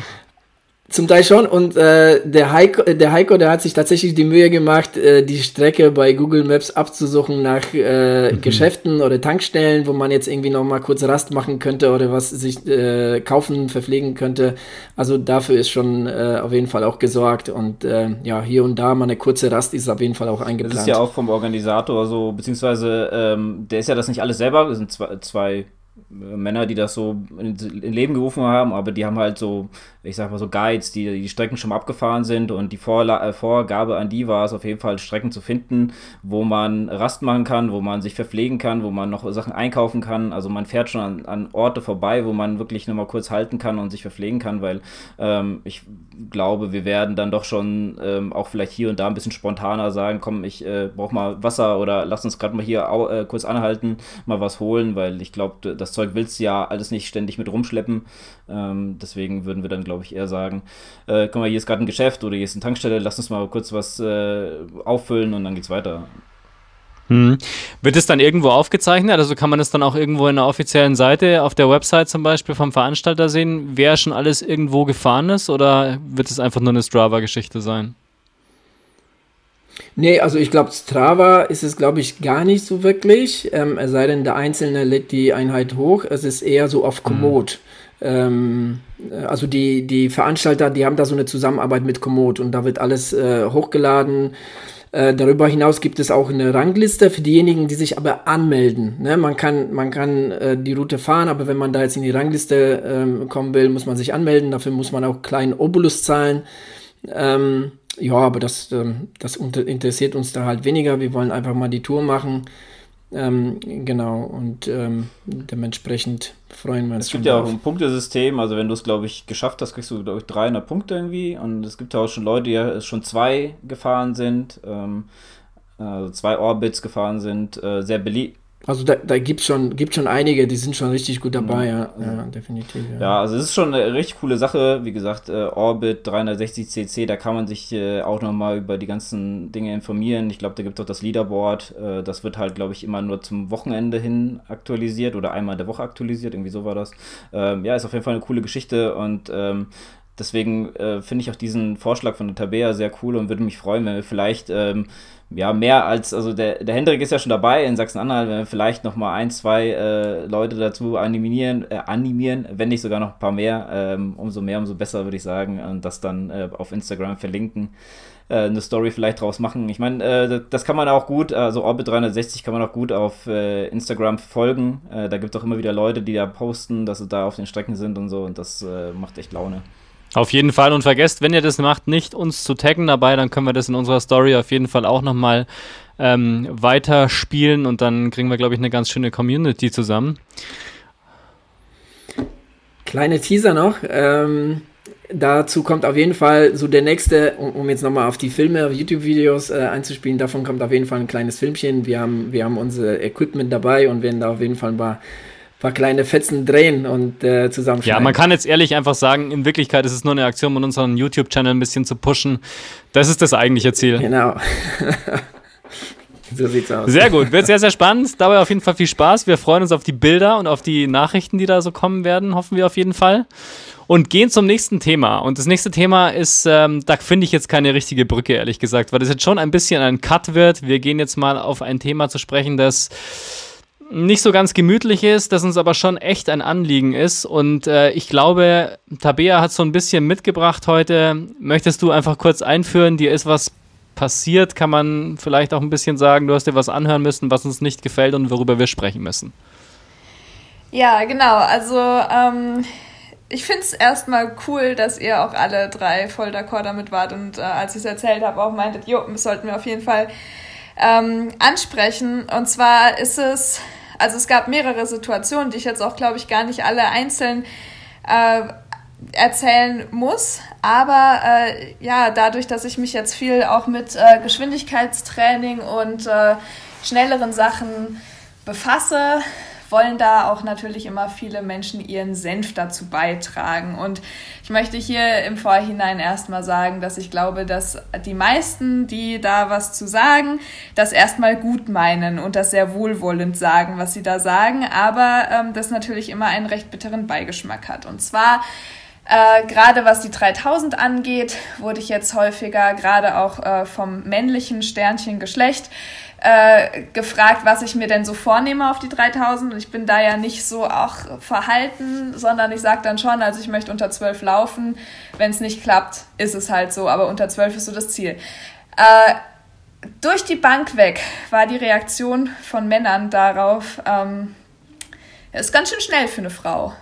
Zum Teil schon. Und äh, der, Heiko, äh, der Heiko, der hat sich tatsächlich die Mühe gemacht, äh, die Strecke bei Google Maps abzusuchen nach äh, mhm. Geschäften oder Tankstellen, wo man jetzt irgendwie noch mal kurz Rast machen könnte oder was sich äh, kaufen, verpflegen könnte. Also dafür ist schon äh, auf jeden Fall auch gesorgt. Und äh, ja, hier und da mal eine kurze Rast ist auf jeden Fall auch eingeplant. Das ist ja auch vom Organisator so, beziehungsweise ähm, der ist ja das nicht alles selber, das sind zwei, zwei Männer, die das so in, in Leben gerufen haben, aber die haben halt so ich sag mal so Guides, die die Strecken schon abgefahren sind und die Vorla äh, Vorgabe an die war es auf jeden Fall Strecken zu finden, wo man Rast machen kann, wo man sich verpflegen kann, wo man noch Sachen einkaufen kann. Also man fährt schon an, an Orte vorbei, wo man wirklich nur mal kurz halten kann und sich verpflegen kann, weil ähm, ich glaube, wir werden dann doch schon ähm, auch vielleicht hier und da ein bisschen spontaner sagen, komm, ich äh, brauche mal Wasser oder lass uns gerade mal hier äh, kurz anhalten, mal was holen, weil ich glaube, das Zeug willst du ja alles nicht ständig mit rumschleppen. Ähm, deswegen würden wir dann, glaube ich, eher sagen, äh, guck mal, hier ist gerade ein Geschäft oder hier ist eine Tankstelle, lass uns mal kurz was äh, auffüllen und dann geht's weiter. Hm. Wird es dann irgendwo aufgezeichnet? Also kann man es dann auch irgendwo in der offiziellen Seite, auf der Website zum Beispiel vom Veranstalter sehen, wer schon alles irgendwo gefahren ist? Oder wird es einfach nur eine Strava-Geschichte sein? Nee, also ich glaube, Strava ist es, glaube ich, gar nicht so wirklich. Ähm, es sei denn, der Einzelne lädt die Einheit hoch. Es ist eher so auf Komoot. Hm. Ähm, also die, die Veranstalter, die haben da so eine Zusammenarbeit mit Komoot und da wird alles äh, hochgeladen. Äh, darüber hinaus gibt es auch eine Rangliste für diejenigen, die sich aber anmelden. Ne? Man kann, man kann äh, die Route fahren, aber wenn man da jetzt in die Rangliste ähm, kommen will, muss man sich anmelden. Dafür muss man auch kleinen Obolus zahlen. Ähm, ja, aber das, ähm, das interessiert uns da halt weniger. Wir wollen einfach mal die Tour machen. Ähm, genau, und ähm, dementsprechend freuen wir uns. Es gibt ja auch ein Punktesystem, also wenn du es, glaube ich, geschafft hast, kriegst du, glaube ich, 300 Punkte irgendwie. Und es gibt ja auch schon Leute, die ja schon zwei gefahren sind, ähm, also zwei Orbits gefahren sind, äh, sehr beliebt also da, da gibt es schon, gibt schon einige, die sind schon richtig gut dabei, ja, ja, ja definitiv. Ja. ja. also es ist schon eine richtig coole Sache. Wie gesagt, äh, Orbit 360 cc, da kann man sich äh, auch nochmal über die ganzen Dinge informieren. Ich glaube, da gibt es auch das Leaderboard. Äh, das wird halt, glaube ich, immer nur zum Wochenende hin aktualisiert oder einmal in der Woche aktualisiert. Irgendwie so war das. Ähm, ja, ist auf jeden Fall eine coole Geschichte und ähm, deswegen äh, finde ich auch diesen Vorschlag von der Tabea sehr cool und würde mich freuen, wenn wir vielleicht ähm, ja, mehr als, also der, der Hendrik ist ja schon dabei in Sachsen-Anhalt, wenn wir vielleicht noch mal ein, zwei äh, Leute dazu animieren, äh, animieren, wenn nicht sogar noch ein paar mehr, ähm, umso mehr, umso besser, würde ich sagen, und das dann äh, auf Instagram verlinken, äh, eine Story vielleicht draus machen. Ich meine, äh, das kann man auch gut, also Orbit 360 kann man auch gut auf Instagram folgen, da gibt es auch immer wieder Leute, die da posten, dass sie da auf den Strecken sind und so, und das macht echt Laune. Auf jeden Fall und vergesst, wenn ihr das macht, nicht uns zu taggen dabei, dann können wir das in unserer Story auf jeden Fall auch nochmal ähm, weiterspielen und dann kriegen wir, glaube ich, eine ganz schöne Community zusammen. Kleine Teaser noch. Ähm, dazu kommt auf jeden Fall so der nächste, um, um jetzt nochmal auf die Filme, YouTube-Videos äh, einzuspielen, davon kommt auf jeden Fall ein kleines Filmchen. Wir haben, wir haben unser Equipment dabei und werden da auf jeden Fall ein paar paar kleine Fetzen drehen und äh, zusammenschneiden. Ja, man kann jetzt ehrlich einfach sagen, in Wirklichkeit ist es nur eine Aktion, um unseren YouTube-Channel ein bisschen zu pushen. Das ist das eigentliche Ziel. Genau. so sieht's aus. Sehr gut, wird sehr, sehr spannend. Dabei auf jeden Fall viel Spaß. Wir freuen uns auf die Bilder und auf die Nachrichten, die da so kommen werden, hoffen wir auf jeden Fall. Und gehen zum nächsten Thema. Und das nächste Thema ist, ähm, da finde ich jetzt keine richtige Brücke, ehrlich gesagt, weil das jetzt schon ein bisschen ein Cut wird. Wir gehen jetzt mal auf ein Thema zu sprechen, das nicht so ganz gemütlich ist, das uns aber schon echt ein Anliegen ist. Und äh, ich glaube, Tabea hat so ein bisschen mitgebracht heute. Möchtest du einfach kurz einführen? Dir ist was passiert, kann man vielleicht auch ein bisschen sagen, du hast dir was anhören müssen, was uns nicht gefällt und worüber wir sprechen müssen. Ja, genau. Also ähm, ich finde es erstmal cool, dass ihr auch alle drei voll d'accord damit wart und äh, als ich es erzählt habe, auch meintet, jo, das sollten wir auf jeden Fall ähm, ansprechen. Und zwar ist es also es gab mehrere Situationen, die ich jetzt auch, glaube ich, gar nicht alle einzeln äh, erzählen muss. Aber äh, ja, dadurch, dass ich mich jetzt viel auch mit äh, Geschwindigkeitstraining und äh, schnelleren Sachen befasse, wollen da auch natürlich immer viele Menschen ihren Senf dazu beitragen. Und ich möchte hier im Vorhinein erstmal sagen, dass ich glaube, dass die meisten, die da was zu sagen, das erstmal gut meinen und das sehr wohlwollend sagen, was sie da sagen, aber ähm, das natürlich immer einen recht bitteren Beigeschmack hat. Und zwar äh, gerade was die 3000 angeht, wurde ich jetzt häufiger, gerade auch äh, vom männlichen Sternchengeschlecht, äh, gefragt, was ich mir denn so vornehme auf die 3000. Und ich bin da ja nicht so auch verhalten, sondern ich sage dann schon, also ich möchte unter 12 laufen. Wenn es nicht klappt, ist es halt so, aber unter 12 ist so das Ziel. Äh, durch die Bank weg war die Reaktion von Männern darauf, ähm, ist ganz schön schnell für eine Frau.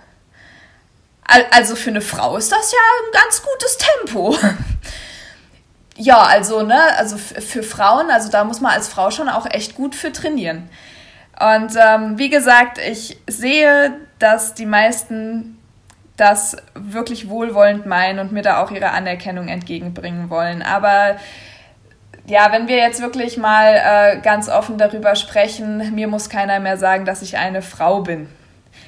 Also für eine Frau ist das ja ein ganz gutes Tempo. Ja, also, ne, also für Frauen, also da muss man als Frau schon auch echt gut für trainieren. Und ähm, wie gesagt, ich sehe, dass die meisten das wirklich wohlwollend meinen und mir da auch ihre Anerkennung entgegenbringen wollen. Aber ja, wenn wir jetzt wirklich mal äh, ganz offen darüber sprechen, mir muss keiner mehr sagen, dass ich eine Frau bin.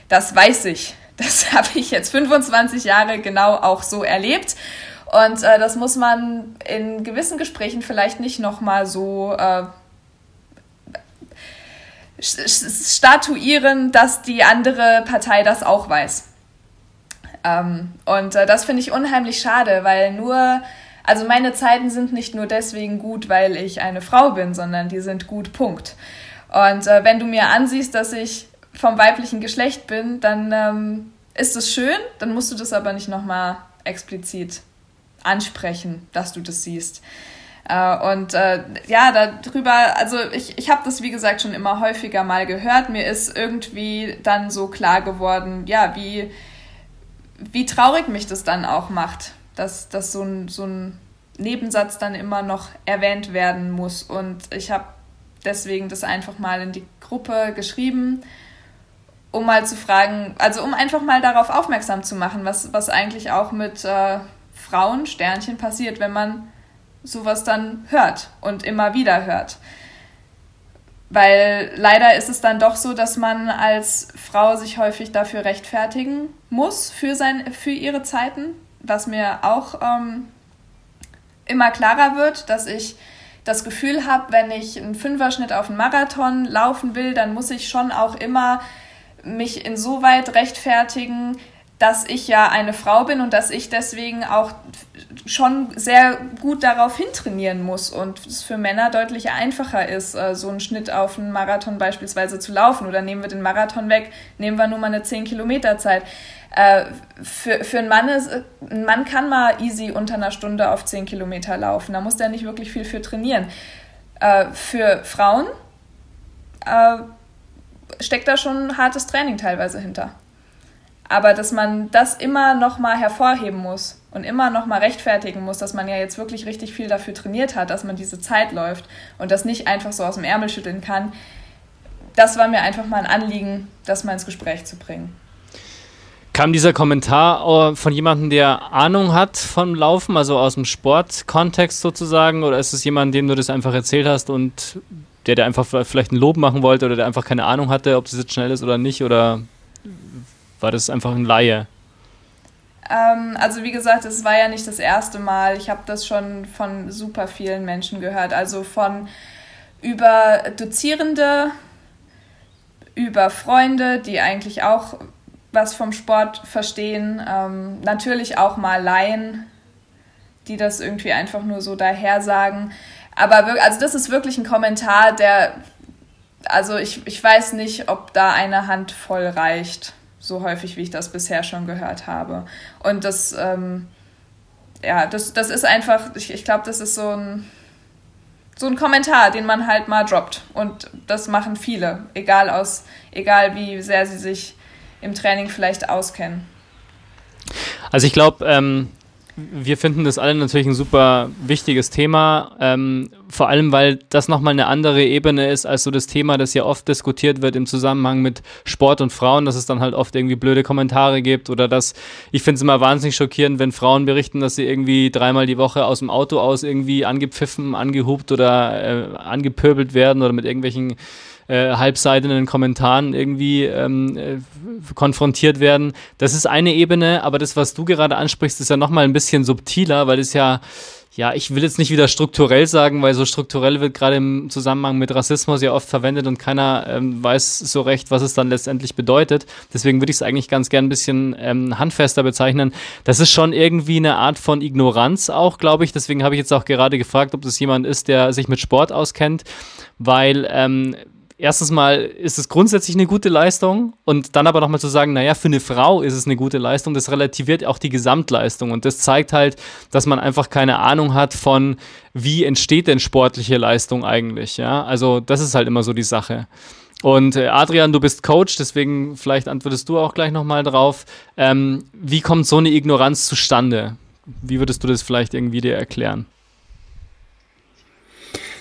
Das weiß ich. Das habe ich jetzt 25 Jahre genau auch so erlebt. Und äh, das muss man in gewissen Gesprächen vielleicht nicht nochmal so äh, statuieren, dass die andere Partei das auch weiß. Ähm, und äh, das finde ich unheimlich schade, weil nur, also meine Zeiten sind nicht nur deswegen gut, weil ich eine Frau bin, sondern die sind gut, Punkt. Und äh, wenn du mir ansiehst, dass ich vom weiblichen Geschlecht bin, dann ähm, ist es schön, dann musst du das aber nicht nochmal explizit ansprechen, dass du das siehst. Äh, und äh, ja, darüber, also ich, ich habe das wie gesagt schon immer häufiger mal gehört. Mir ist irgendwie dann so klar geworden, ja, wie, wie traurig mich das dann auch macht, dass, dass so, ein, so ein Nebensatz dann immer noch erwähnt werden muss. Und ich habe deswegen das einfach mal in die Gruppe geschrieben, um mal zu fragen, also um einfach mal darauf aufmerksam zu machen, was, was eigentlich auch mit äh, Frauen Sternchen passiert, wenn man sowas dann hört und immer wieder hört. Weil leider ist es dann doch so, dass man als Frau sich häufig dafür rechtfertigen muss für, sein, für ihre Zeiten, was mir auch ähm, immer klarer wird, dass ich das Gefühl habe, wenn ich einen Fünferschnitt auf einen Marathon laufen will, dann muss ich schon auch immer mich insoweit rechtfertigen, dass ich ja eine Frau bin und dass ich deswegen auch schon sehr gut darauf hintrainieren muss und es für Männer deutlich einfacher ist, äh, so einen Schnitt auf einen Marathon beispielsweise zu laufen. Oder nehmen wir den Marathon weg, nehmen wir nur mal eine 10 Kilometer Zeit. Äh, für, für einen Mann ist, ein Mann kann mal easy unter einer Stunde auf 10 Kilometer laufen. Da muss der nicht wirklich viel für trainieren. Äh, für Frauen steckt da schon hartes Training teilweise hinter. Aber dass man das immer noch mal hervorheben muss und immer noch mal rechtfertigen muss, dass man ja jetzt wirklich richtig viel dafür trainiert hat, dass man diese Zeit läuft und das nicht einfach so aus dem Ärmel schütteln kann, das war mir einfach mal ein Anliegen, das mal ins Gespräch zu bringen. Kam dieser Kommentar äh, von jemandem, der Ahnung hat vom Laufen, also aus dem Sportkontext sozusagen, oder ist es jemand, dem du das einfach erzählt hast und der, der einfach vielleicht ein Lob machen wollte oder der einfach keine Ahnung hatte, ob das jetzt schnell ist oder nicht, oder war das einfach ein Laie? Ähm, also wie gesagt, es war ja nicht das erste Mal. Ich habe das schon von super vielen Menschen gehört. Also von über Dozierende, über Freunde, die eigentlich auch was vom Sport verstehen. Ähm, natürlich auch mal Laien, die das irgendwie einfach nur so daher sagen. Aber also das ist wirklich ein Kommentar, der, also ich, ich weiß nicht, ob da eine Hand voll reicht so häufig, wie ich das bisher schon gehört habe. Und das, ähm, ja, das, das ist einfach, ich, ich glaube, das ist so ein, so ein Kommentar, den man halt mal droppt. Und das machen viele, egal aus, egal wie sehr sie sich im Training vielleicht auskennen. Also ich glaube, ähm, wir finden das alle natürlich ein super wichtiges Thema, ähm, vor allem weil das nochmal eine andere Ebene ist als so das Thema, das ja oft diskutiert wird im Zusammenhang mit Sport und Frauen, dass es dann halt oft irgendwie blöde Kommentare gibt oder dass, ich finde es immer wahnsinnig schockierend, wenn Frauen berichten, dass sie irgendwie dreimal die Woche aus dem Auto aus irgendwie angepfiffen, angehupt oder äh, angepöbelt werden oder mit irgendwelchen äh, halbseitigen Kommentaren irgendwie ähm, äh, konfrontiert werden. Das ist eine Ebene, aber das, was du gerade ansprichst, ist ja nochmal ein bisschen subtiler, weil es ja ja, ich will jetzt nicht wieder strukturell sagen, weil so strukturell wird gerade im Zusammenhang mit Rassismus ja oft verwendet und keiner ähm, weiß so recht, was es dann letztendlich bedeutet. Deswegen würde ich es eigentlich ganz gern ein bisschen ähm, handfester bezeichnen. Das ist schon irgendwie eine Art von Ignoranz auch, glaube ich. Deswegen habe ich jetzt auch gerade gefragt, ob das jemand ist, der sich mit Sport auskennt, weil ähm, erstens mal ist es grundsätzlich eine gute Leistung und dann aber nochmal zu sagen, naja, für eine Frau ist es eine gute Leistung, das relativiert auch die Gesamtleistung und das zeigt halt, dass man einfach keine Ahnung hat von, wie entsteht denn sportliche Leistung eigentlich, ja, also das ist halt immer so die Sache. Und äh, Adrian, du bist Coach, deswegen vielleicht antwortest du auch gleich nochmal drauf. Ähm, wie kommt so eine Ignoranz zustande? Wie würdest du das vielleicht irgendwie dir erklären?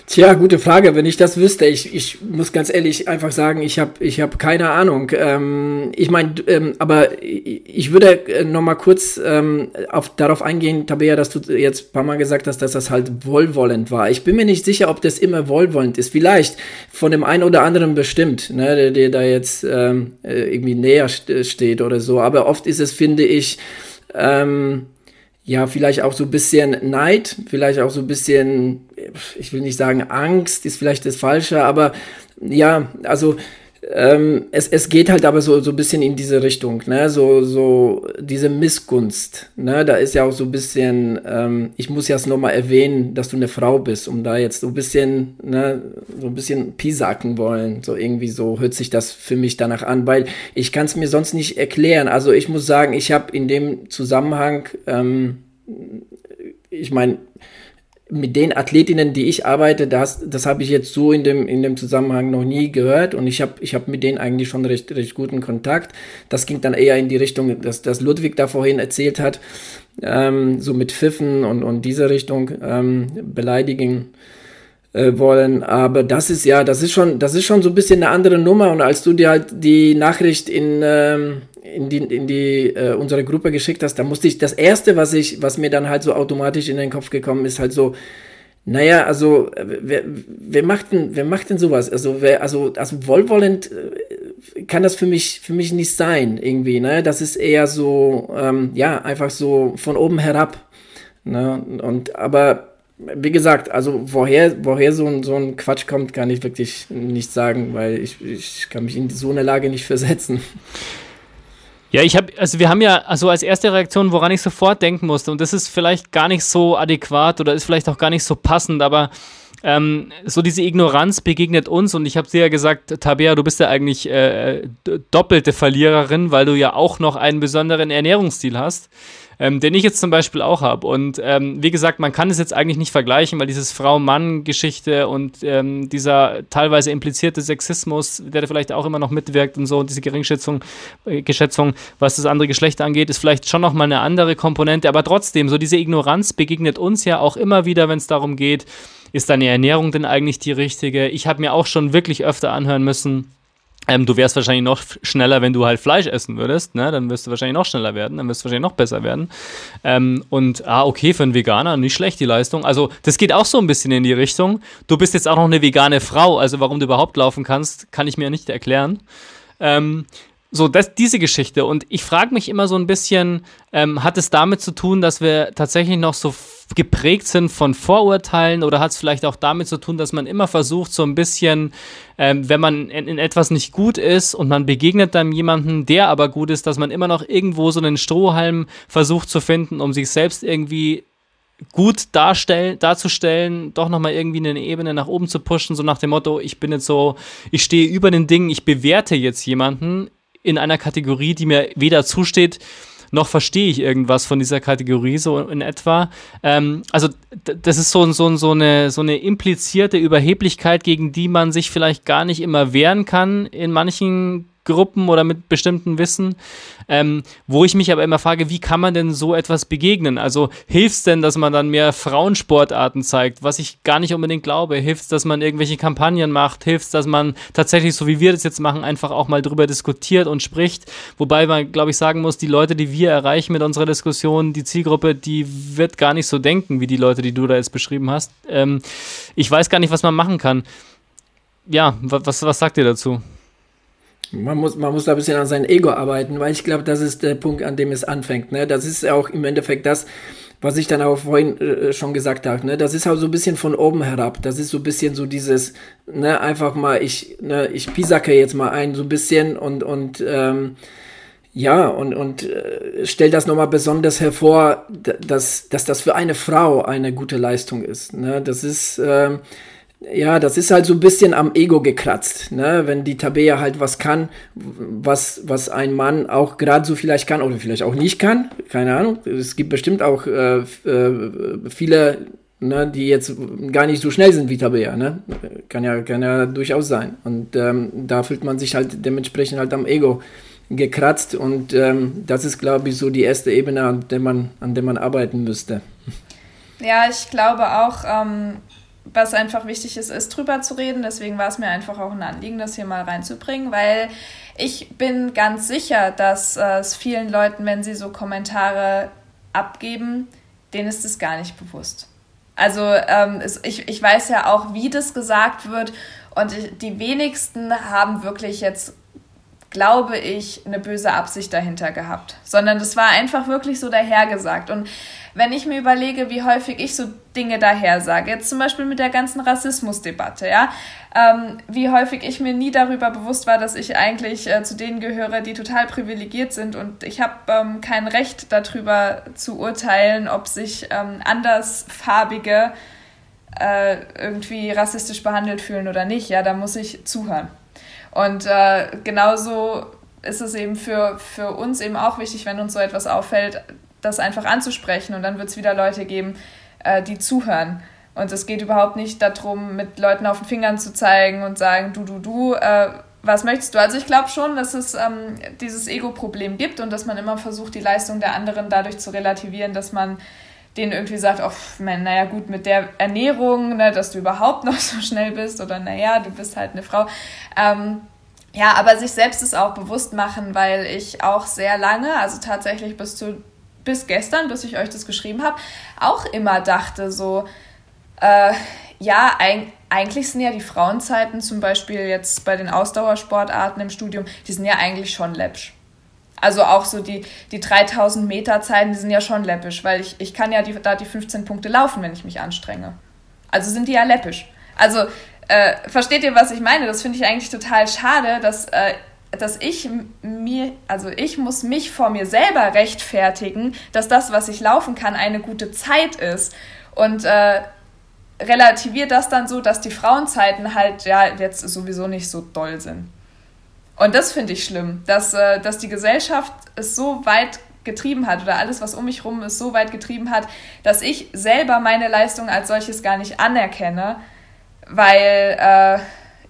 Tja, gute Frage. Wenn ich das wüsste, ich, ich muss ganz ehrlich einfach sagen, ich habe ich hab keine Ahnung. Ähm, ich meine, ähm, aber ich würde äh, noch mal kurz ähm, auf, darauf eingehen, Tabea, dass du jetzt ein paar Mal gesagt hast, dass das halt wohlwollend war. Ich bin mir nicht sicher, ob das immer wohlwollend ist. Vielleicht von dem einen oder anderen bestimmt, ne, der, der da jetzt ähm, äh, irgendwie näher steht oder so. Aber oft ist es, finde ich, ähm, ja, vielleicht auch so ein bisschen Neid, vielleicht auch so ein bisschen, ich will nicht sagen Angst, ist vielleicht das Falsche, aber ja, also ähm, es, es geht halt aber so, so ein bisschen in diese Richtung, ne? So, so diese Missgunst, ne? Da ist ja auch so ein bisschen, ähm, ich muss ja es nochmal erwähnen, dass du eine Frau bist, um da jetzt so ein bisschen, ne, so ein bisschen pisacken wollen. So irgendwie so hört sich das für mich danach an, weil ich kann es mir sonst nicht erklären. Also ich muss sagen, ich habe in dem Zusammenhang, ähm, ich meine, mit den Athletinnen, die ich arbeite, das, das habe ich jetzt so in dem, in dem Zusammenhang noch nie gehört und ich habe ich hab mit denen eigentlich schon recht, recht guten Kontakt. Das ging dann eher in die Richtung, dass, dass Ludwig da vorhin erzählt hat, ähm, so mit Pfiffen und, und diese Richtung ähm, beleidigen wollen. Aber das ist ja, das ist schon, das ist schon so ein bisschen eine andere Nummer und als du dir halt die Nachricht in, ähm, in die, in die äh, unsere Gruppe geschickt hast, da musste ich, das erste, was ich, was mir dann halt so automatisch in den Kopf gekommen ist, halt so, naja, also wer, wer macht denn, wer macht denn sowas? Also wer, also, also wohlwollend äh, kann das für mich, für mich nicht sein, irgendwie, ne? Das ist eher so, ähm, ja, einfach so von oben herab. Ne? Und aber wie gesagt, also woher, woher so ein, so ein Quatsch kommt, kann ich wirklich nicht sagen, weil ich, ich kann mich in so eine Lage nicht versetzen. Ja, ich habe, also wir haben ja, also als erste Reaktion, woran ich sofort denken musste, und das ist vielleicht gar nicht so adäquat oder ist vielleicht auch gar nicht so passend, aber ähm, so diese Ignoranz begegnet uns und ich habe dir ja gesagt, Tabea, du bist ja eigentlich äh, doppelte Verliererin, weil du ja auch noch einen besonderen Ernährungsstil hast ähm, den ich jetzt zum Beispiel auch habe. Und ähm, wie gesagt, man kann es jetzt eigentlich nicht vergleichen, weil dieses Frau-Mann-Geschichte und ähm, dieser teilweise implizierte Sexismus, der vielleicht auch immer noch mitwirkt und so, und diese Geringschätzung, äh, Geschätzung, was das andere Geschlecht angeht, ist vielleicht schon nochmal eine andere Komponente. Aber trotzdem, so diese Ignoranz begegnet uns ja auch immer wieder, wenn es darum geht, ist deine Ernährung denn eigentlich die richtige? Ich habe mir auch schon wirklich öfter anhören müssen, ähm, du wärst wahrscheinlich noch schneller, wenn du halt Fleisch essen würdest, ne? Dann wirst du wahrscheinlich noch schneller werden, dann wirst du wahrscheinlich noch besser werden. Ähm, und ah, okay, für einen Veganer nicht schlecht die Leistung. Also, das geht auch so ein bisschen in die Richtung. Du bist jetzt auch noch eine vegane Frau, also warum du überhaupt laufen kannst, kann ich mir nicht erklären. Ähm, so, das, diese Geschichte. Und ich frage mich immer so ein bisschen, ähm, hat es damit zu tun, dass wir tatsächlich noch so geprägt sind von Vorurteilen oder hat es vielleicht auch damit zu tun, dass man immer versucht, so ein bisschen, ähm, wenn man in, in, etwas nicht gut ist und man begegnet dann jemanden, der aber gut ist, dass man immer noch irgendwo so einen Strohhalm versucht zu finden, um sich selbst irgendwie gut darstellen, darzustellen, doch nochmal irgendwie eine Ebene nach oben zu pushen, so nach dem Motto, ich bin jetzt so, ich stehe über den Dingen, ich bewerte jetzt jemanden in einer Kategorie, die mir weder zusteht, noch verstehe ich irgendwas von dieser Kategorie, so in etwa. Ähm, also das ist so, so, so, eine, so eine implizierte Überheblichkeit, gegen die man sich vielleicht gar nicht immer wehren kann in manchen Gruppen oder mit bestimmten Wissen, ähm, wo ich mich aber immer frage, wie kann man denn so etwas begegnen? Also hilft es denn, dass man dann mehr Frauensportarten zeigt, was ich gar nicht unbedingt glaube? Hilft es, dass man irgendwelche Kampagnen macht? Hilft es, dass man tatsächlich, so wie wir das jetzt machen, einfach auch mal drüber diskutiert und spricht? Wobei man, glaube ich, sagen muss, die Leute, die wir erreichen mit unserer Diskussion, die Zielgruppe, die wird gar nicht so denken, wie die Leute, die du da jetzt beschrieben hast. Ähm, ich weiß gar nicht, was man machen kann. Ja, was, was sagt ihr dazu? Man muss, man muss da ein bisschen an sein Ego arbeiten, weil ich glaube, das ist der Punkt, an dem es anfängt. Ne? Das ist auch im Endeffekt das, was ich dann auch vorhin äh, schon gesagt habe. Ne? Das ist auch so ein bisschen von oben herab. Das ist so ein bisschen so dieses, ne, einfach mal, ich, ne, ich pisacke jetzt mal ein, so ein bisschen und, und ähm, ja, und, und äh, stellt das nochmal besonders hervor, dass, dass das für eine Frau eine gute Leistung ist. Ne? Das ist, ähm, ja, das ist halt so ein bisschen am Ego gekratzt, ne? Wenn die Tabea halt was kann, was, was ein Mann auch gerade so vielleicht kann oder vielleicht auch nicht kann, keine Ahnung. Es gibt bestimmt auch äh, äh, viele, ne, die jetzt gar nicht so schnell sind wie Tabea, ne? Kann ja, kann ja durchaus sein. Und ähm, da fühlt man sich halt dementsprechend halt am Ego gekratzt und ähm, das ist, glaube ich, so die erste Ebene, an der man, an der man arbeiten müsste. Ja, ich glaube auch, ähm, was einfach wichtig ist, ist drüber zu reden. Deswegen war es mir einfach auch ein Anliegen, das hier mal reinzubringen, weil ich bin ganz sicher, dass äh, es vielen Leuten, wenn sie so Kommentare abgeben, denen ist es gar nicht bewusst. Also ähm, es, ich, ich weiß ja auch, wie das gesagt wird und ich, die wenigsten haben wirklich jetzt glaube ich, eine böse Absicht dahinter gehabt, sondern das war einfach wirklich so dahergesagt. Und wenn ich mir überlege, wie häufig ich so Dinge daher sage, jetzt zum Beispiel mit der ganzen Rassismusdebatte, ja, ähm, wie häufig ich mir nie darüber bewusst war, dass ich eigentlich äh, zu denen gehöre, die total privilegiert sind und ich habe ähm, kein Recht darüber zu urteilen, ob sich ähm, andersfarbige äh, irgendwie rassistisch behandelt fühlen oder nicht. Ja, da muss ich zuhören. Und äh, genauso ist es eben für, für uns eben auch wichtig, wenn uns so etwas auffällt, das einfach anzusprechen. Und dann wird es wieder Leute geben, äh, die zuhören. Und es geht überhaupt nicht darum, mit Leuten auf den Fingern zu zeigen und sagen, du, du, du, äh, was möchtest du? Also ich glaube schon, dass es ähm, dieses Ego-Problem gibt und dass man immer versucht, die Leistung der anderen dadurch zu relativieren, dass man denen irgendwie sagt, oh, naja gut, mit der Ernährung, ne, dass du überhaupt noch so schnell bist oder naja, du bist halt eine Frau. Ähm, ja, aber sich selbst es auch bewusst machen, weil ich auch sehr lange, also tatsächlich bis zu bis gestern, bis ich euch das geschrieben habe, auch immer dachte so, äh, ja, ein, eigentlich sind ja die Frauenzeiten zum Beispiel jetzt bei den Ausdauersportarten im Studium, die sind ja eigentlich schon läppsch. Also auch so die, die 3000 Meter Zeiten, die sind ja schon läppisch, weil ich, ich kann ja die, da die 15 Punkte laufen, wenn ich mich anstrenge. Also sind die ja läppisch. Also äh, versteht ihr, was ich meine? Das finde ich eigentlich total schade, dass äh, dass ich mir, also ich muss mich vor mir selber rechtfertigen, dass das, was ich laufen kann, eine gute Zeit ist. Und äh, relativiert das dann so, dass die Frauenzeiten halt ja jetzt sowieso nicht so doll sind. Und das finde ich schlimm, dass, äh, dass die Gesellschaft es so weit getrieben hat oder alles, was um mich rum ist, so weit getrieben hat, dass ich selber meine Leistung als solches gar nicht anerkenne, weil äh,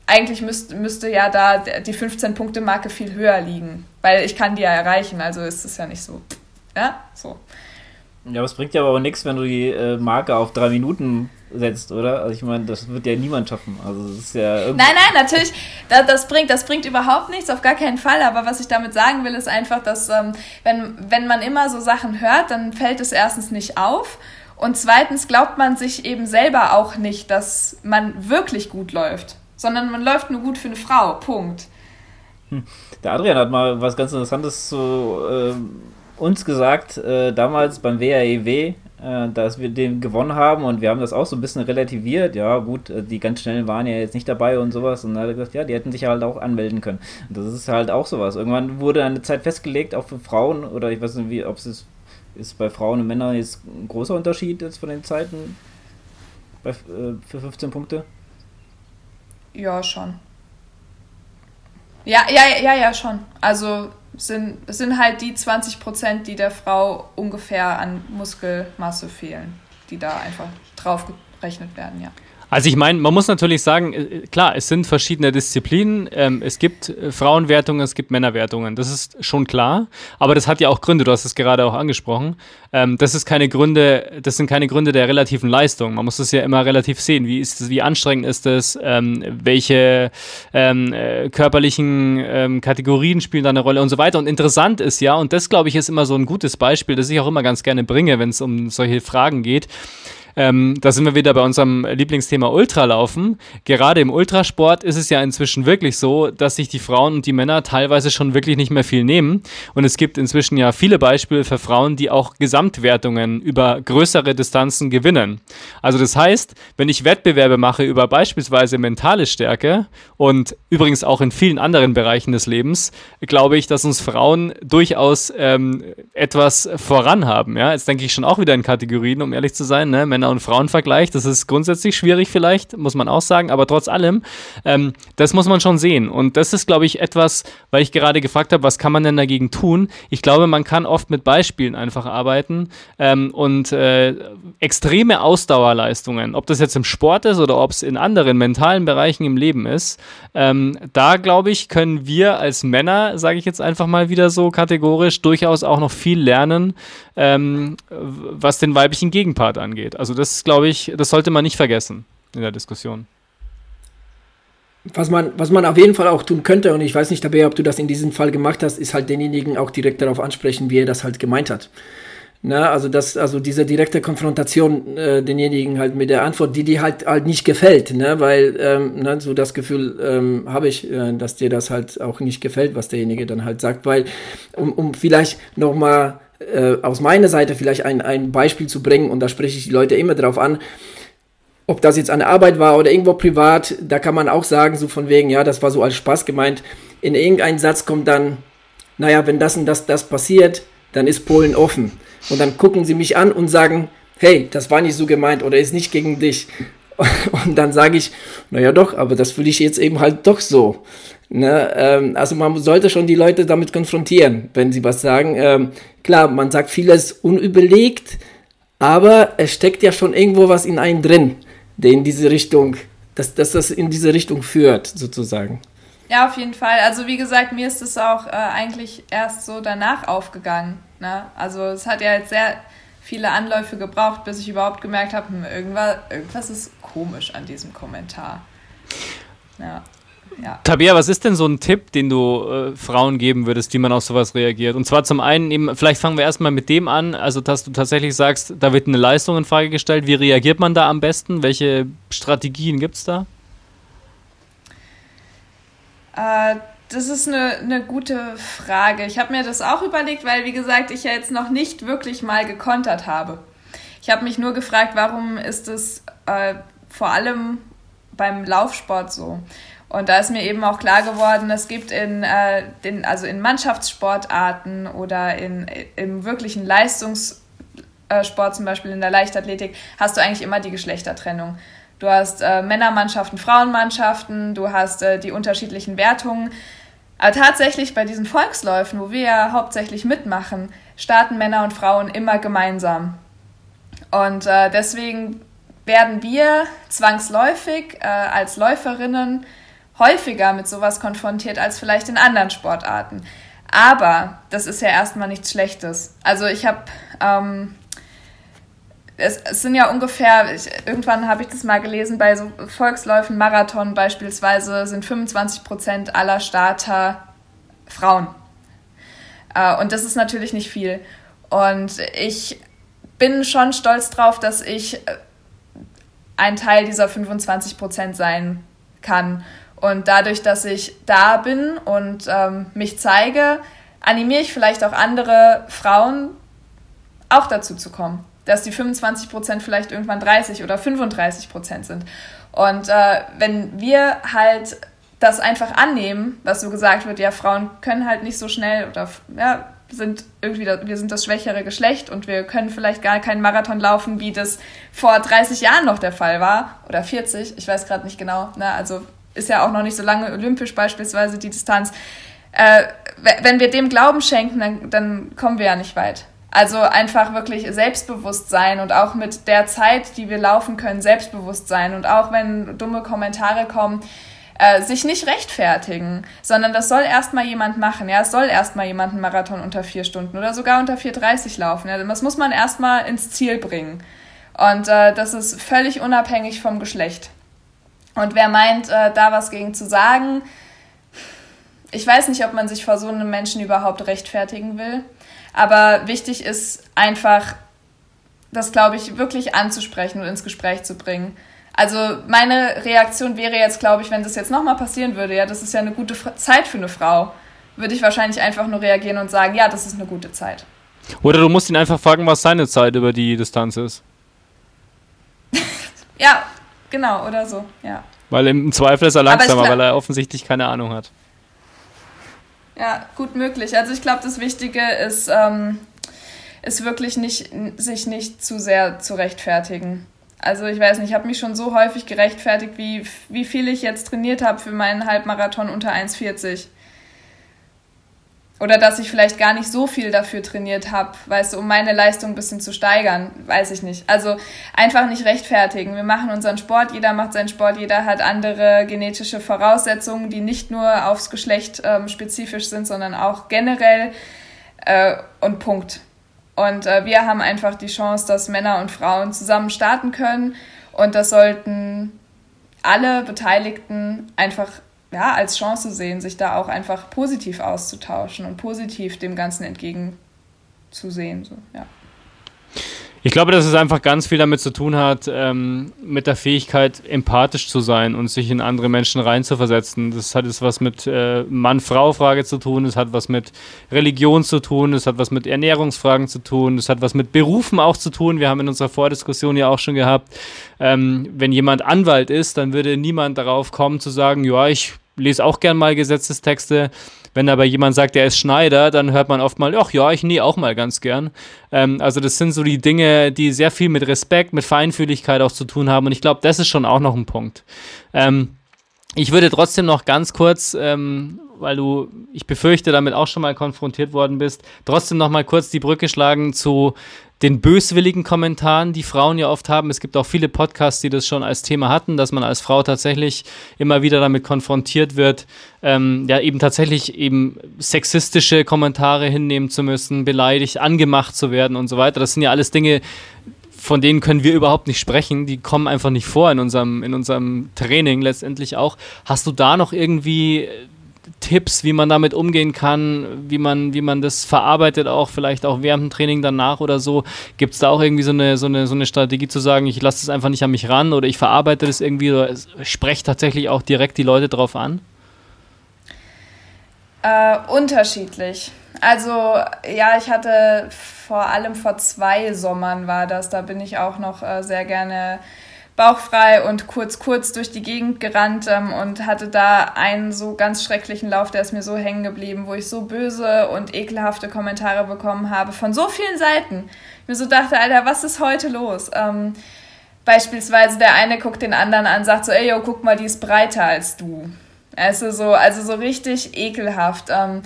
eigentlich müsst, müsste ja da die 15-Punkte-Marke viel höher liegen, weil ich kann die ja erreichen, also ist es ja nicht so. Ja, so. Ja, aber es bringt ja aber auch nichts, wenn du die äh, Marke auf drei Minuten setzt, oder? Also ich meine, das wird ja niemand schaffen. Also das ist ja Nein, nein, natürlich, das, das, bringt, das bringt überhaupt nichts, auf gar keinen Fall. Aber was ich damit sagen will, ist einfach, dass ähm, wenn, wenn man immer so Sachen hört, dann fällt es erstens nicht auf. Und zweitens glaubt man sich eben selber auch nicht, dass man wirklich gut läuft, sondern man läuft nur gut für eine Frau. Punkt. Hm. Der Adrian hat mal was ganz Interessantes zu äh, uns gesagt, äh, damals beim WAEW, äh, dass wir den gewonnen haben und wir haben das auch so ein bisschen relativiert. Ja, gut, äh, die ganz schnellen waren ja jetzt nicht dabei und sowas. Und dann hat er gesagt, ja, die hätten sich halt auch anmelden können. Und das ist halt auch sowas. Irgendwann wurde eine Zeit festgelegt, auch für Frauen, oder ich weiß nicht, wie, ob es ist, ist bei Frauen und Männern jetzt ein großer Unterschied jetzt von den Zeiten bei, äh, für 15 Punkte? Ja, schon. Ja, ja, ja, ja, schon. Also sind, sind halt die 20 Prozent, die der Frau ungefähr an Muskelmasse fehlen, die da einfach drauf gerechnet werden, ja. Also ich meine, man muss natürlich sagen, äh, klar, es sind verschiedene Disziplinen. Ähm, es gibt äh, Frauenwertungen, es gibt Männerwertungen. Das ist schon klar. Aber das hat ja auch Gründe. Du hast es gerade auch angesprochen. Ähm, das ist keine Gründe, das sind keine Gründe der relativen Leistung. Man muss es ja immer relativ sehen. Wie ist es, wie anstrengend ist es? Ähm, welche ähm, äh, körperlichen ähm, Kategorien spielen da eine Rolle und so weiter. Und interessant ist ja, und das glaube ich ist immer so ein gutes Beispiel, das ich auch immer ganz gerne bringe, wenn es um solche Fragen geht ähm, da sind wir wieder bei unserem Lieblingsthema Ultralaufen. Gerade im Ultrasport ist es ja inzwischen wirklich so, dass sich die Frauen und die Männer teilweise schon wirklich nicht mehr viel nehmen. Und es gibt inzwischen ja viele Beispiele für Frauen, die auch Gesamtwertungen über größere Distanzen gewinnen. Also das heißt, wenn ich Wettbewerbe mache über beispielsweise mentale Stärke und übrigens auch in vielen anderen Bereichen des Lebens, glaube ich, dass uns Frauen durchaus ähm, etwas voran haben. Ja? Jetzt denke ich schon auch wieder in Kategorien, um ehrlich zu sein, ne? Männer- und Frauenvergleich. Das ist grundsätzlich schwierig vielleicht, muss man auch sagen, aber trotz allem, ähm, das muss man schon sehen. Und das ist, glaube ich, etwas, weil ich gerade gefragt habe, was kann man denn dagegen tun? Ich glaube, man kann oft mit Beispielen einfach arbeiten ähm, und äh, extreme Ausdauerleistungen, ob das jetzt im Sport ist oder ob es in anderen mentalen Bereichen im Leben ist, ähm, da glaube ich, können wir als Männer, sage ich jetzt einfach mal wieder so kategorisch, durchaus auch noch viel lernen, ähm, was den weiblichen Gegenpart angeht. Also das glaube ich, das sollte man nicht vergessen in der Diskussion. Was man, was man auf jeden Fall auch tun könnte, und ich weiß nicht dabei, ob du das in diesem Fall gemacht hast, ist halt denjenigen auch direkt darauf ansprechen, wie er das halt gemeint hat. Na, also das, also diese direkte Konfrontation äh, denjenigen halt mit der Antwort, die dir halt halt nicht gefällt, ne, weil ähm, ne, so das Gefühl ähm, habe ich, äh, dass dir das halt auch nicht gefällt, was derjenige dann halt sagt, weil um, um vielleicht noch mal äh, aus meiner Seite vielleicht ein, ein Beispiel zu bringen und da spreche ich die Leute immer drauf an, ob das jetzt an der Arbeit war oder irgendwo privat, da kann man auch sagen, so von wegen, ja, das war so als Spaß gemeint. In irgendeinem Satz kommt dann, naja, wenn das und das, das passiert, dann ist Polen offen. Und dann gucken sie mich an und sagen, hey, das war nicht so gemeint oder ist nicht gegen dich. Und dann sage ich, naja doch, aber das fühle ich jetzt eben halt doch so. Ne? Ähm, also man sollte schon die Leute damit konfrontieren, wenn sie was sagen. Ähm, klar, man sagt vieles unüberlegt, aber es steckt ja schon irgendwo was in einen drin, der in diese Richtung, dass, dass das in diese Richtung führt, sozusagen. Ja, auf jeden Fall. Also wie gesagt, mir ist es auch äh, eigentlich erst so danach aufgegangen. Ne? Also es hat ja jetzt sehr viele Anläufe gebraucht, bis ich überhaupt gemerkt habe, hm, irgendwas, irgendwas ist komisch an diesem Kommentar. Ja. Ja. Tabea, was ist denn so ein Tipp, den du äh, Frauen geben würdest, wie man auf sowas reagiert? Und zwar zum einen eben, vielleicht fangen wir erstmal mit dem an, also dass du tatsächlich sagst, da wird eine Leistung in Frage gestellt. Wie reagiert man da am besten? Welche Strategien gibt es da? Äh, das ist eine, eine gute Frage. Ich habe mir das auch überlegt, weil, wie gesagt, ich ja jetzt noch nicht wirklich mal gekontert habe. Ich habe mich nur gefragt, warum ist es äh, vor allem beim Laufsport so? Und da ist mir eben auch klar geworden, es gibt in, äh, den, also in Mannschaftssportarten oder in, im wirklichen Leistungssport, zum Beispiel in der Leichtathletik, hast du eigentlich immer die Geschlechtertrennung. Du hast äh, Männermannschaften, Frauenmannschaften, du hast äh, die unterschiedlichen Wertungen. Aber tatsächlich bei diesen Volksläufen, wo wir ja hauptsächlich mitmachen, starten Männer und Frauen immer gemeinsam. Und äh, deswegen werden wir zwangsläufig äh, als Läuferinnen häufiger mit sowas konfrontiert als vielleicht in anderen Sportarten. Aber das ist ja erstmal nichts Schlechtes. Also ich habe, ähm, es, es, sind ja ungefähr, ich, irgendwann habe ich das mal gelesen, bei so Volksläufen, Marathon beispielsweise sind 25 Prozent aller Starter Frauen. Äh, und das ist natürlich nicht viel. Und ich bin schon stolz drauf, dass ich äh, ein Teil dieser 25 Prozent sein kann. Und dadurch, dass ich da bin und ähm, mich zeige, animiere ich vielleicht auch andere Frauen auch dazu zu kommen. Dass die 25 Prozent vielleicht irgendwann 30 oder 35 Prozent sind. Und äh, wenn wir halt das einfach annehmen, was so gesagt wird, ja, Frauen können halt nicht so schnell oder ja, sind irgendwie, wir sind das schwächere Geschlecht und wir können vielleicht gar keinen Marathon laufen, wie das vor 30 Jahren noch der Fall war oder 40, ich weiß gerade nicht genau. Ne? Also ist ja auch noch nicht so lange olympisch beispielsweise die Distanz. Äh, wenn wir dem Glauben schenken, dann, dann kommen wir ja nicht weit. Also einfach wirklich Selbstbewusstsein und auch mit der Zeit, die wir laufen können, Selbstbewusstsein und auch wenn dumme Kommentare kommen, äh, sich nicht rechtfertigen, sondern das soll erstmal jemand machen. Ja, es soll erstmal jemand einen Marathon unter vier Stunden oder sogar unter 4,30 laufen. Ja, das muss man erstmal ins Ziel bringen. Und äh, das ist völlig unabhängig vom Geschlecht. Und wer meint, äh, da was gegen zu sagen, ich weiß nicht, ob man sich vor so einem Menschen überhaupt rechtfertigen will. Aber wichtig ist einfach, das, glaube ich, wirklich anzusprechen und ins Gespräch zu bringen. Also meine Reaktion wäre jetzt, glaube ich, wenn das jetzt nochmal passieren würde, ja, das ist ja eine gute Zeit für eine Frau, würde ich wahrscheinlich einfach nur reagieren und sagen, ja, das ist eine gute Zeit. Oder du musst ihn einfach fragen, was seine Zeit über die Distanz ist. ja, Genau, oder so, ja. Weil im Zweifel ist er langsamer, weil er offensichtlich keine Ahnung hat. Ja, gut möglich. Also ich glaube, das Wichtige ist, ähm, ist wirklich nicht, sich nicht zu sehr zu rechtfertigen. Also ich weiß nicht, ich habe mich schon so häufig gerechtfertigt, wie, wie viel ich jetzt trainiert habe für meinen Halbmarathon unter 1,40 oder dass ich vielleicht gar nicht so viel dafür trainiert habe, weißt du, um meine Leistung ein bisschen zu steigern, weiß ich nicht. Also einfach nicht rechtfertigen. Wir machen unseren Sport, jeder macht seinen Sport, jeder hat andere genetische Voraussetzungen, die nicht nur aufs Geschlecht ähm, spezifisch sind, sondern auch generell äh, und Punkt. Und äh, wir haben einfach die Chance, dass Männer und Frauen zusammen starten können und das sollten alle Beteiligten einfach ja, als Chance sehen, sich da auch einfach positiv auszutauschen und positiv dem Ganzen entgegenzusehen. So, ja. Ich glaube, dass es einfach ganz viel damit zu tun hat, ähm, mit der Fähigkeit, empathisch zu sein und sich in andere Menschen reinzuversetzen. Das hat jetzt was mit äh, Mann-Frau-Frage zu tun, es hat was mit Religion zu tun, es hat was mit Ernährungsfragen zu tun, es hat was mit Berufen auch zu tun. Wir haben in unserer Vordiskussion ja auch schon gehabt, ähm, wenn jemand Anwalt ist, dann würde niemand darauf kommen zu sagen, ja, ich lese auch gern mal Gesetzestexte. Wenn aber jemand sagt, er ist Schneider, dann hört man oft mal, ach ja, ich nähe auch mal ganz gern. Ähm, also das sind so die Dinge, die sehr viel mit Respekt, mit Feinfühligkeit auch zu tun haben. Und ich glaube, das ist schon auch noch ein Punkt. Ähm, ich würde trotzdem noch ganz kurz, ähm, weil du, ich befürchte, damit auch schon mal konfrontiert worden bist, trotzdem noch mal kurz die Brücke schlagen zu den böswilligen Kommentaren, die Frauen ja oft haben. Es gibt auch viele Podcasts, die das schon als Thema hatten, dass man als Frau tatsächlich immer wieder damit konfrontiert wird, ähm, ja eben tatsächlich eben sexistische Kommentare hinnehmen zu müssen, beleidigt, angemacht zu werden und so weiter. Das sind ja alles Dinge, von denen können wir überhaupt nicht sprechen. Die kommen einfach nicht vor in unserem, in unserem Training letztendlich auch. Hast du da noch irgendwie Tipps, wie man damit umgehen kann, wie man, wie man das verarbeitet, auch vielleicht auch während dem Training danach oder so? Gibt es da auch irgendwie so eine, so, eine, so eine Strategie zu sagen, ich lasse es einfach nicht an mich ran oder ich verarbeite das irgendwie oder spreche tatsächlich auch direkt die Leute drauf an? Äh, unterschiedlich. Also ja, ich hatte vor allem vor zwei Sommern war das, da bin ich auch noch äh, sehr gerne bauchfrei und kurz, kurz durch die Gegend gerannt ähm, und hatte da einen so ganz schrecklichen Lauf, der ist mir so hängen geblieben, wo ich so böse und ekelhafte Kommentare bekommen habe von so vielen Seiten. Ich mir so dachte, Alter, was ist heute los? Ähm, beispielsweise der eine guckt den anderen an, sagt so, ey, yo, guck mal, die ist breiter als du. Also so, also so richtig ekelhaft. Ähm,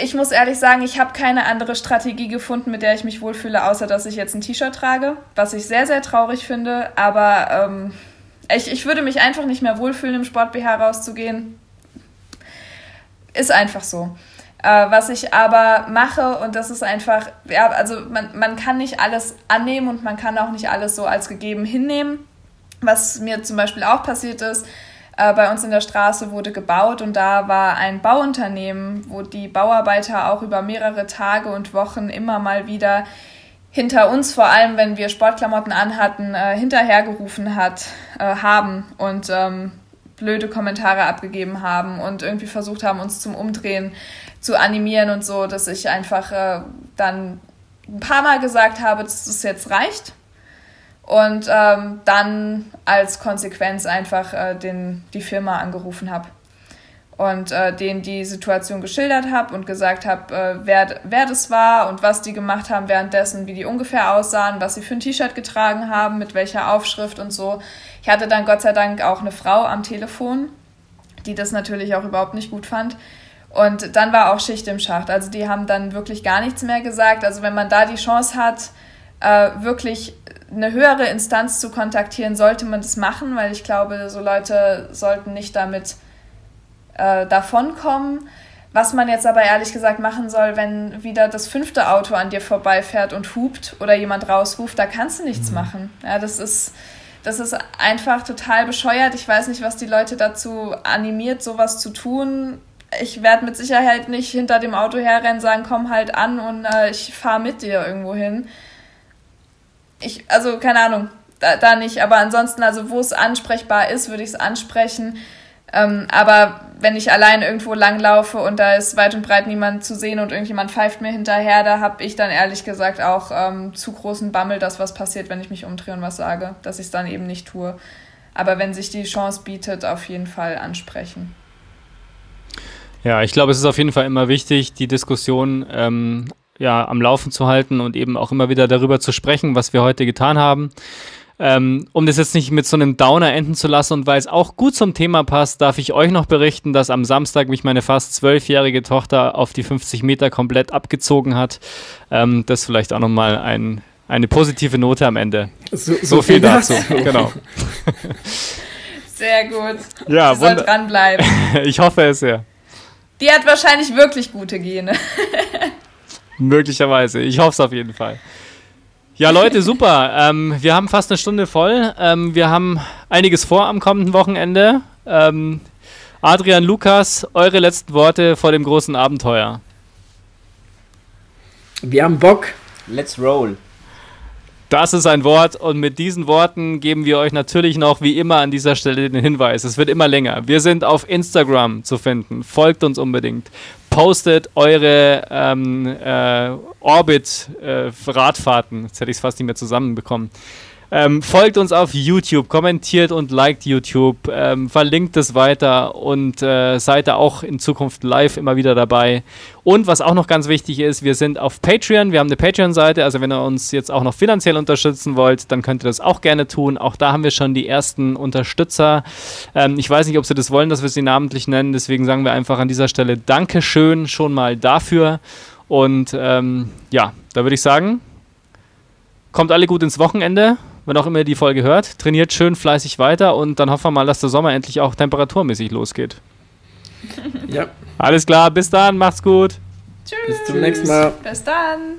ich muss ehrlich sagen, ich habe keine andere Strategie gefunden, mit der ich mich wohlfühle, außer dass ich jetzt ein T-Shirt trage, was ich sehr, sehr traurig finde. Aber ähm, ich, ich würde mich einfach nicht mehr wohlfühlen, im Sport-BH rauszugehen. Ist einfach so. Äh, was ich aber mache, und das ist einfach, ja, also man, man kann nicht alles annehmen und man kann auch nicht alles so als gegeben hinnehmen. Was mir zum Beispiel auch passiert ist, äh, bei uns in der Straße wurde gebaut und da war ein Bauunternehmen, wo die Bauarbeiter auch über mehrere Tage und Wochen immer mal wieder hinter uns, vor allem wenn wir Sportklamotten anhatten, äh, hinterhergerufen hat, äh, haben und ähm, blöde Kommentare abgegeben haben und irgendwie versucht haben, uns zum Umdrehen zu animieren und so, dass ich einfach äh, dann ein paar Mal gesagt habe, dass es jetzt reicht und ähm, dann als Konsequenz einfach äh, den, die Firma angerufen habe und äh, denen die Situation geschildert habe und gesagt habe, äh, wer, wer das war und was die gemacht haben währenddessen, wie die ungefähr aussahen, was sie für ein T-Shirt getragen haben, mit welcher Aufschrift und so. Ich hatte dann Gott sei Dank auch eine Frau am Telefon, die das natürlich auch überhaupt nicht gut fand. Und dann war auch Schicht im Schacht. Also die haben dann wirklich gar nichts mehr gesagt. Also wenn man da die Chance hat, äh, wirklich eine höhere Instanz zu kontaktieren, sollte man das machen, weil ich glaube, so Leute sollten nicht damit äh, davonkommen. Was man jetzt aber ehrlich gesagt machen soll, wenn wieder das fünfte Auto an dir vorbeifährt und hupt oder jemand rausruft, da kannst du nichts mhm. machen. Ja, das ist, das ist einfach total bescheuert. Ich weiß nicht, was die Leute dazu animiert, sowas zu tun. Ich werde mit Sicherheit nicht hinter dem Auto herrennen, sagen, komm halt an und äh, ich fahre mit dir irgendwo hin ich, also keine Ahnung, da, da nicht, aber ansonsten, also wo es ansprechbar ist, würde ich es ansprechen. Ähm, aber wenn ich allein irgendwo langlaufe und da ist weit und breit niemand zu sehen und irgendjemand pfeift mir hinterher, da habe ich dann ehrlich gesagt auch ähm, zu großen Bammel, dass was passiert, wenn ich mich umdrehe und was sage, dass ich es dann eben nicht tue. Aber wenn sich die Chance bietet, auf jeden Fall ansprechen. Ja, ich glaube, es ist auf jeden Fall immer wichtig, die Diskussion ähm, ja, am Laufen zu halten und eben auch immer wieder darüber zu sprechen, was wir heute getan haben. Ähm, um das jetzt nicht mit so einem Downer enden zu lassen und weil es auch gut zum Thema passt, darf ich euch noch berichten, dass am Samstag mich meine fast zwölfjährige Tochter auf die 50 Meter komplett abgezogen hat. Ähm, das vielleicht auch nochmal ein, eine positive Note am Ende. So, so, so viel dazu. genau. Sehr gut. Ja, Sie soll dranbleiben. ich hoffe es ja. Die hat wahrscheinlich wirklich gute Gene. Möglicherweise. Ich hoffe es auf jeden Fall. Ja, Leute, super. Ähm, wir haben fast eine Stunde voll. Ähm, wir haben einiges vor am kommenden Wochenende. Ähm, Adrian, Lukas, eure letzten Worte vor dem großen Abenteuer. Wir haben Bock. Let's roll. Das ist ein Wort und mit diesen Worten geben wir euch natürlich noch wie immer an dieser Stelle den Hinweis. Es wird immer länger. Wir sind auf Instagram zu finden. Folgt uns unbedingt postet eure ähm, äh, Orbit-Radfahrten. Äh, Jetzt hätte ich es fast nicht mehr zusammenbekommen. Ähm, folgt uns auf YouTube, kommentiert und liked YouTube, ähm, verlinkt es weiter und äh, seid da auch in Zukunft live immer wieder dabei. Und was auch noch ganz wichtig ist, wir sind auf Patreon, wir haben eine Patreon-Seite, also wenn ihr uns jetzt auch noch finanziell unterstützen wollt, dann könnt ihr das auch gerne tun. Auch da haben wir schon die ersten Unterstützer. Ähm, ich weiß nicht, ob sie das wollen, dass wir sie namentlich nennen, deswegen sagen wir einfach an dieser Stelle Dankeschön schon mal dafür. Und ähm, ja, da würde ich sagen, kommt alle gut ins Wochenende wenn auch immer ihr die Folge hört. Trainiert schön fleißig weiter und dann hoffen wir mal, dass der Sommer endlich auch temperaturmäßig losgeht. ja. Alles klar, bis dann, macht's gut. Tschüss. Bis zum nächsten Mal. Bis dann.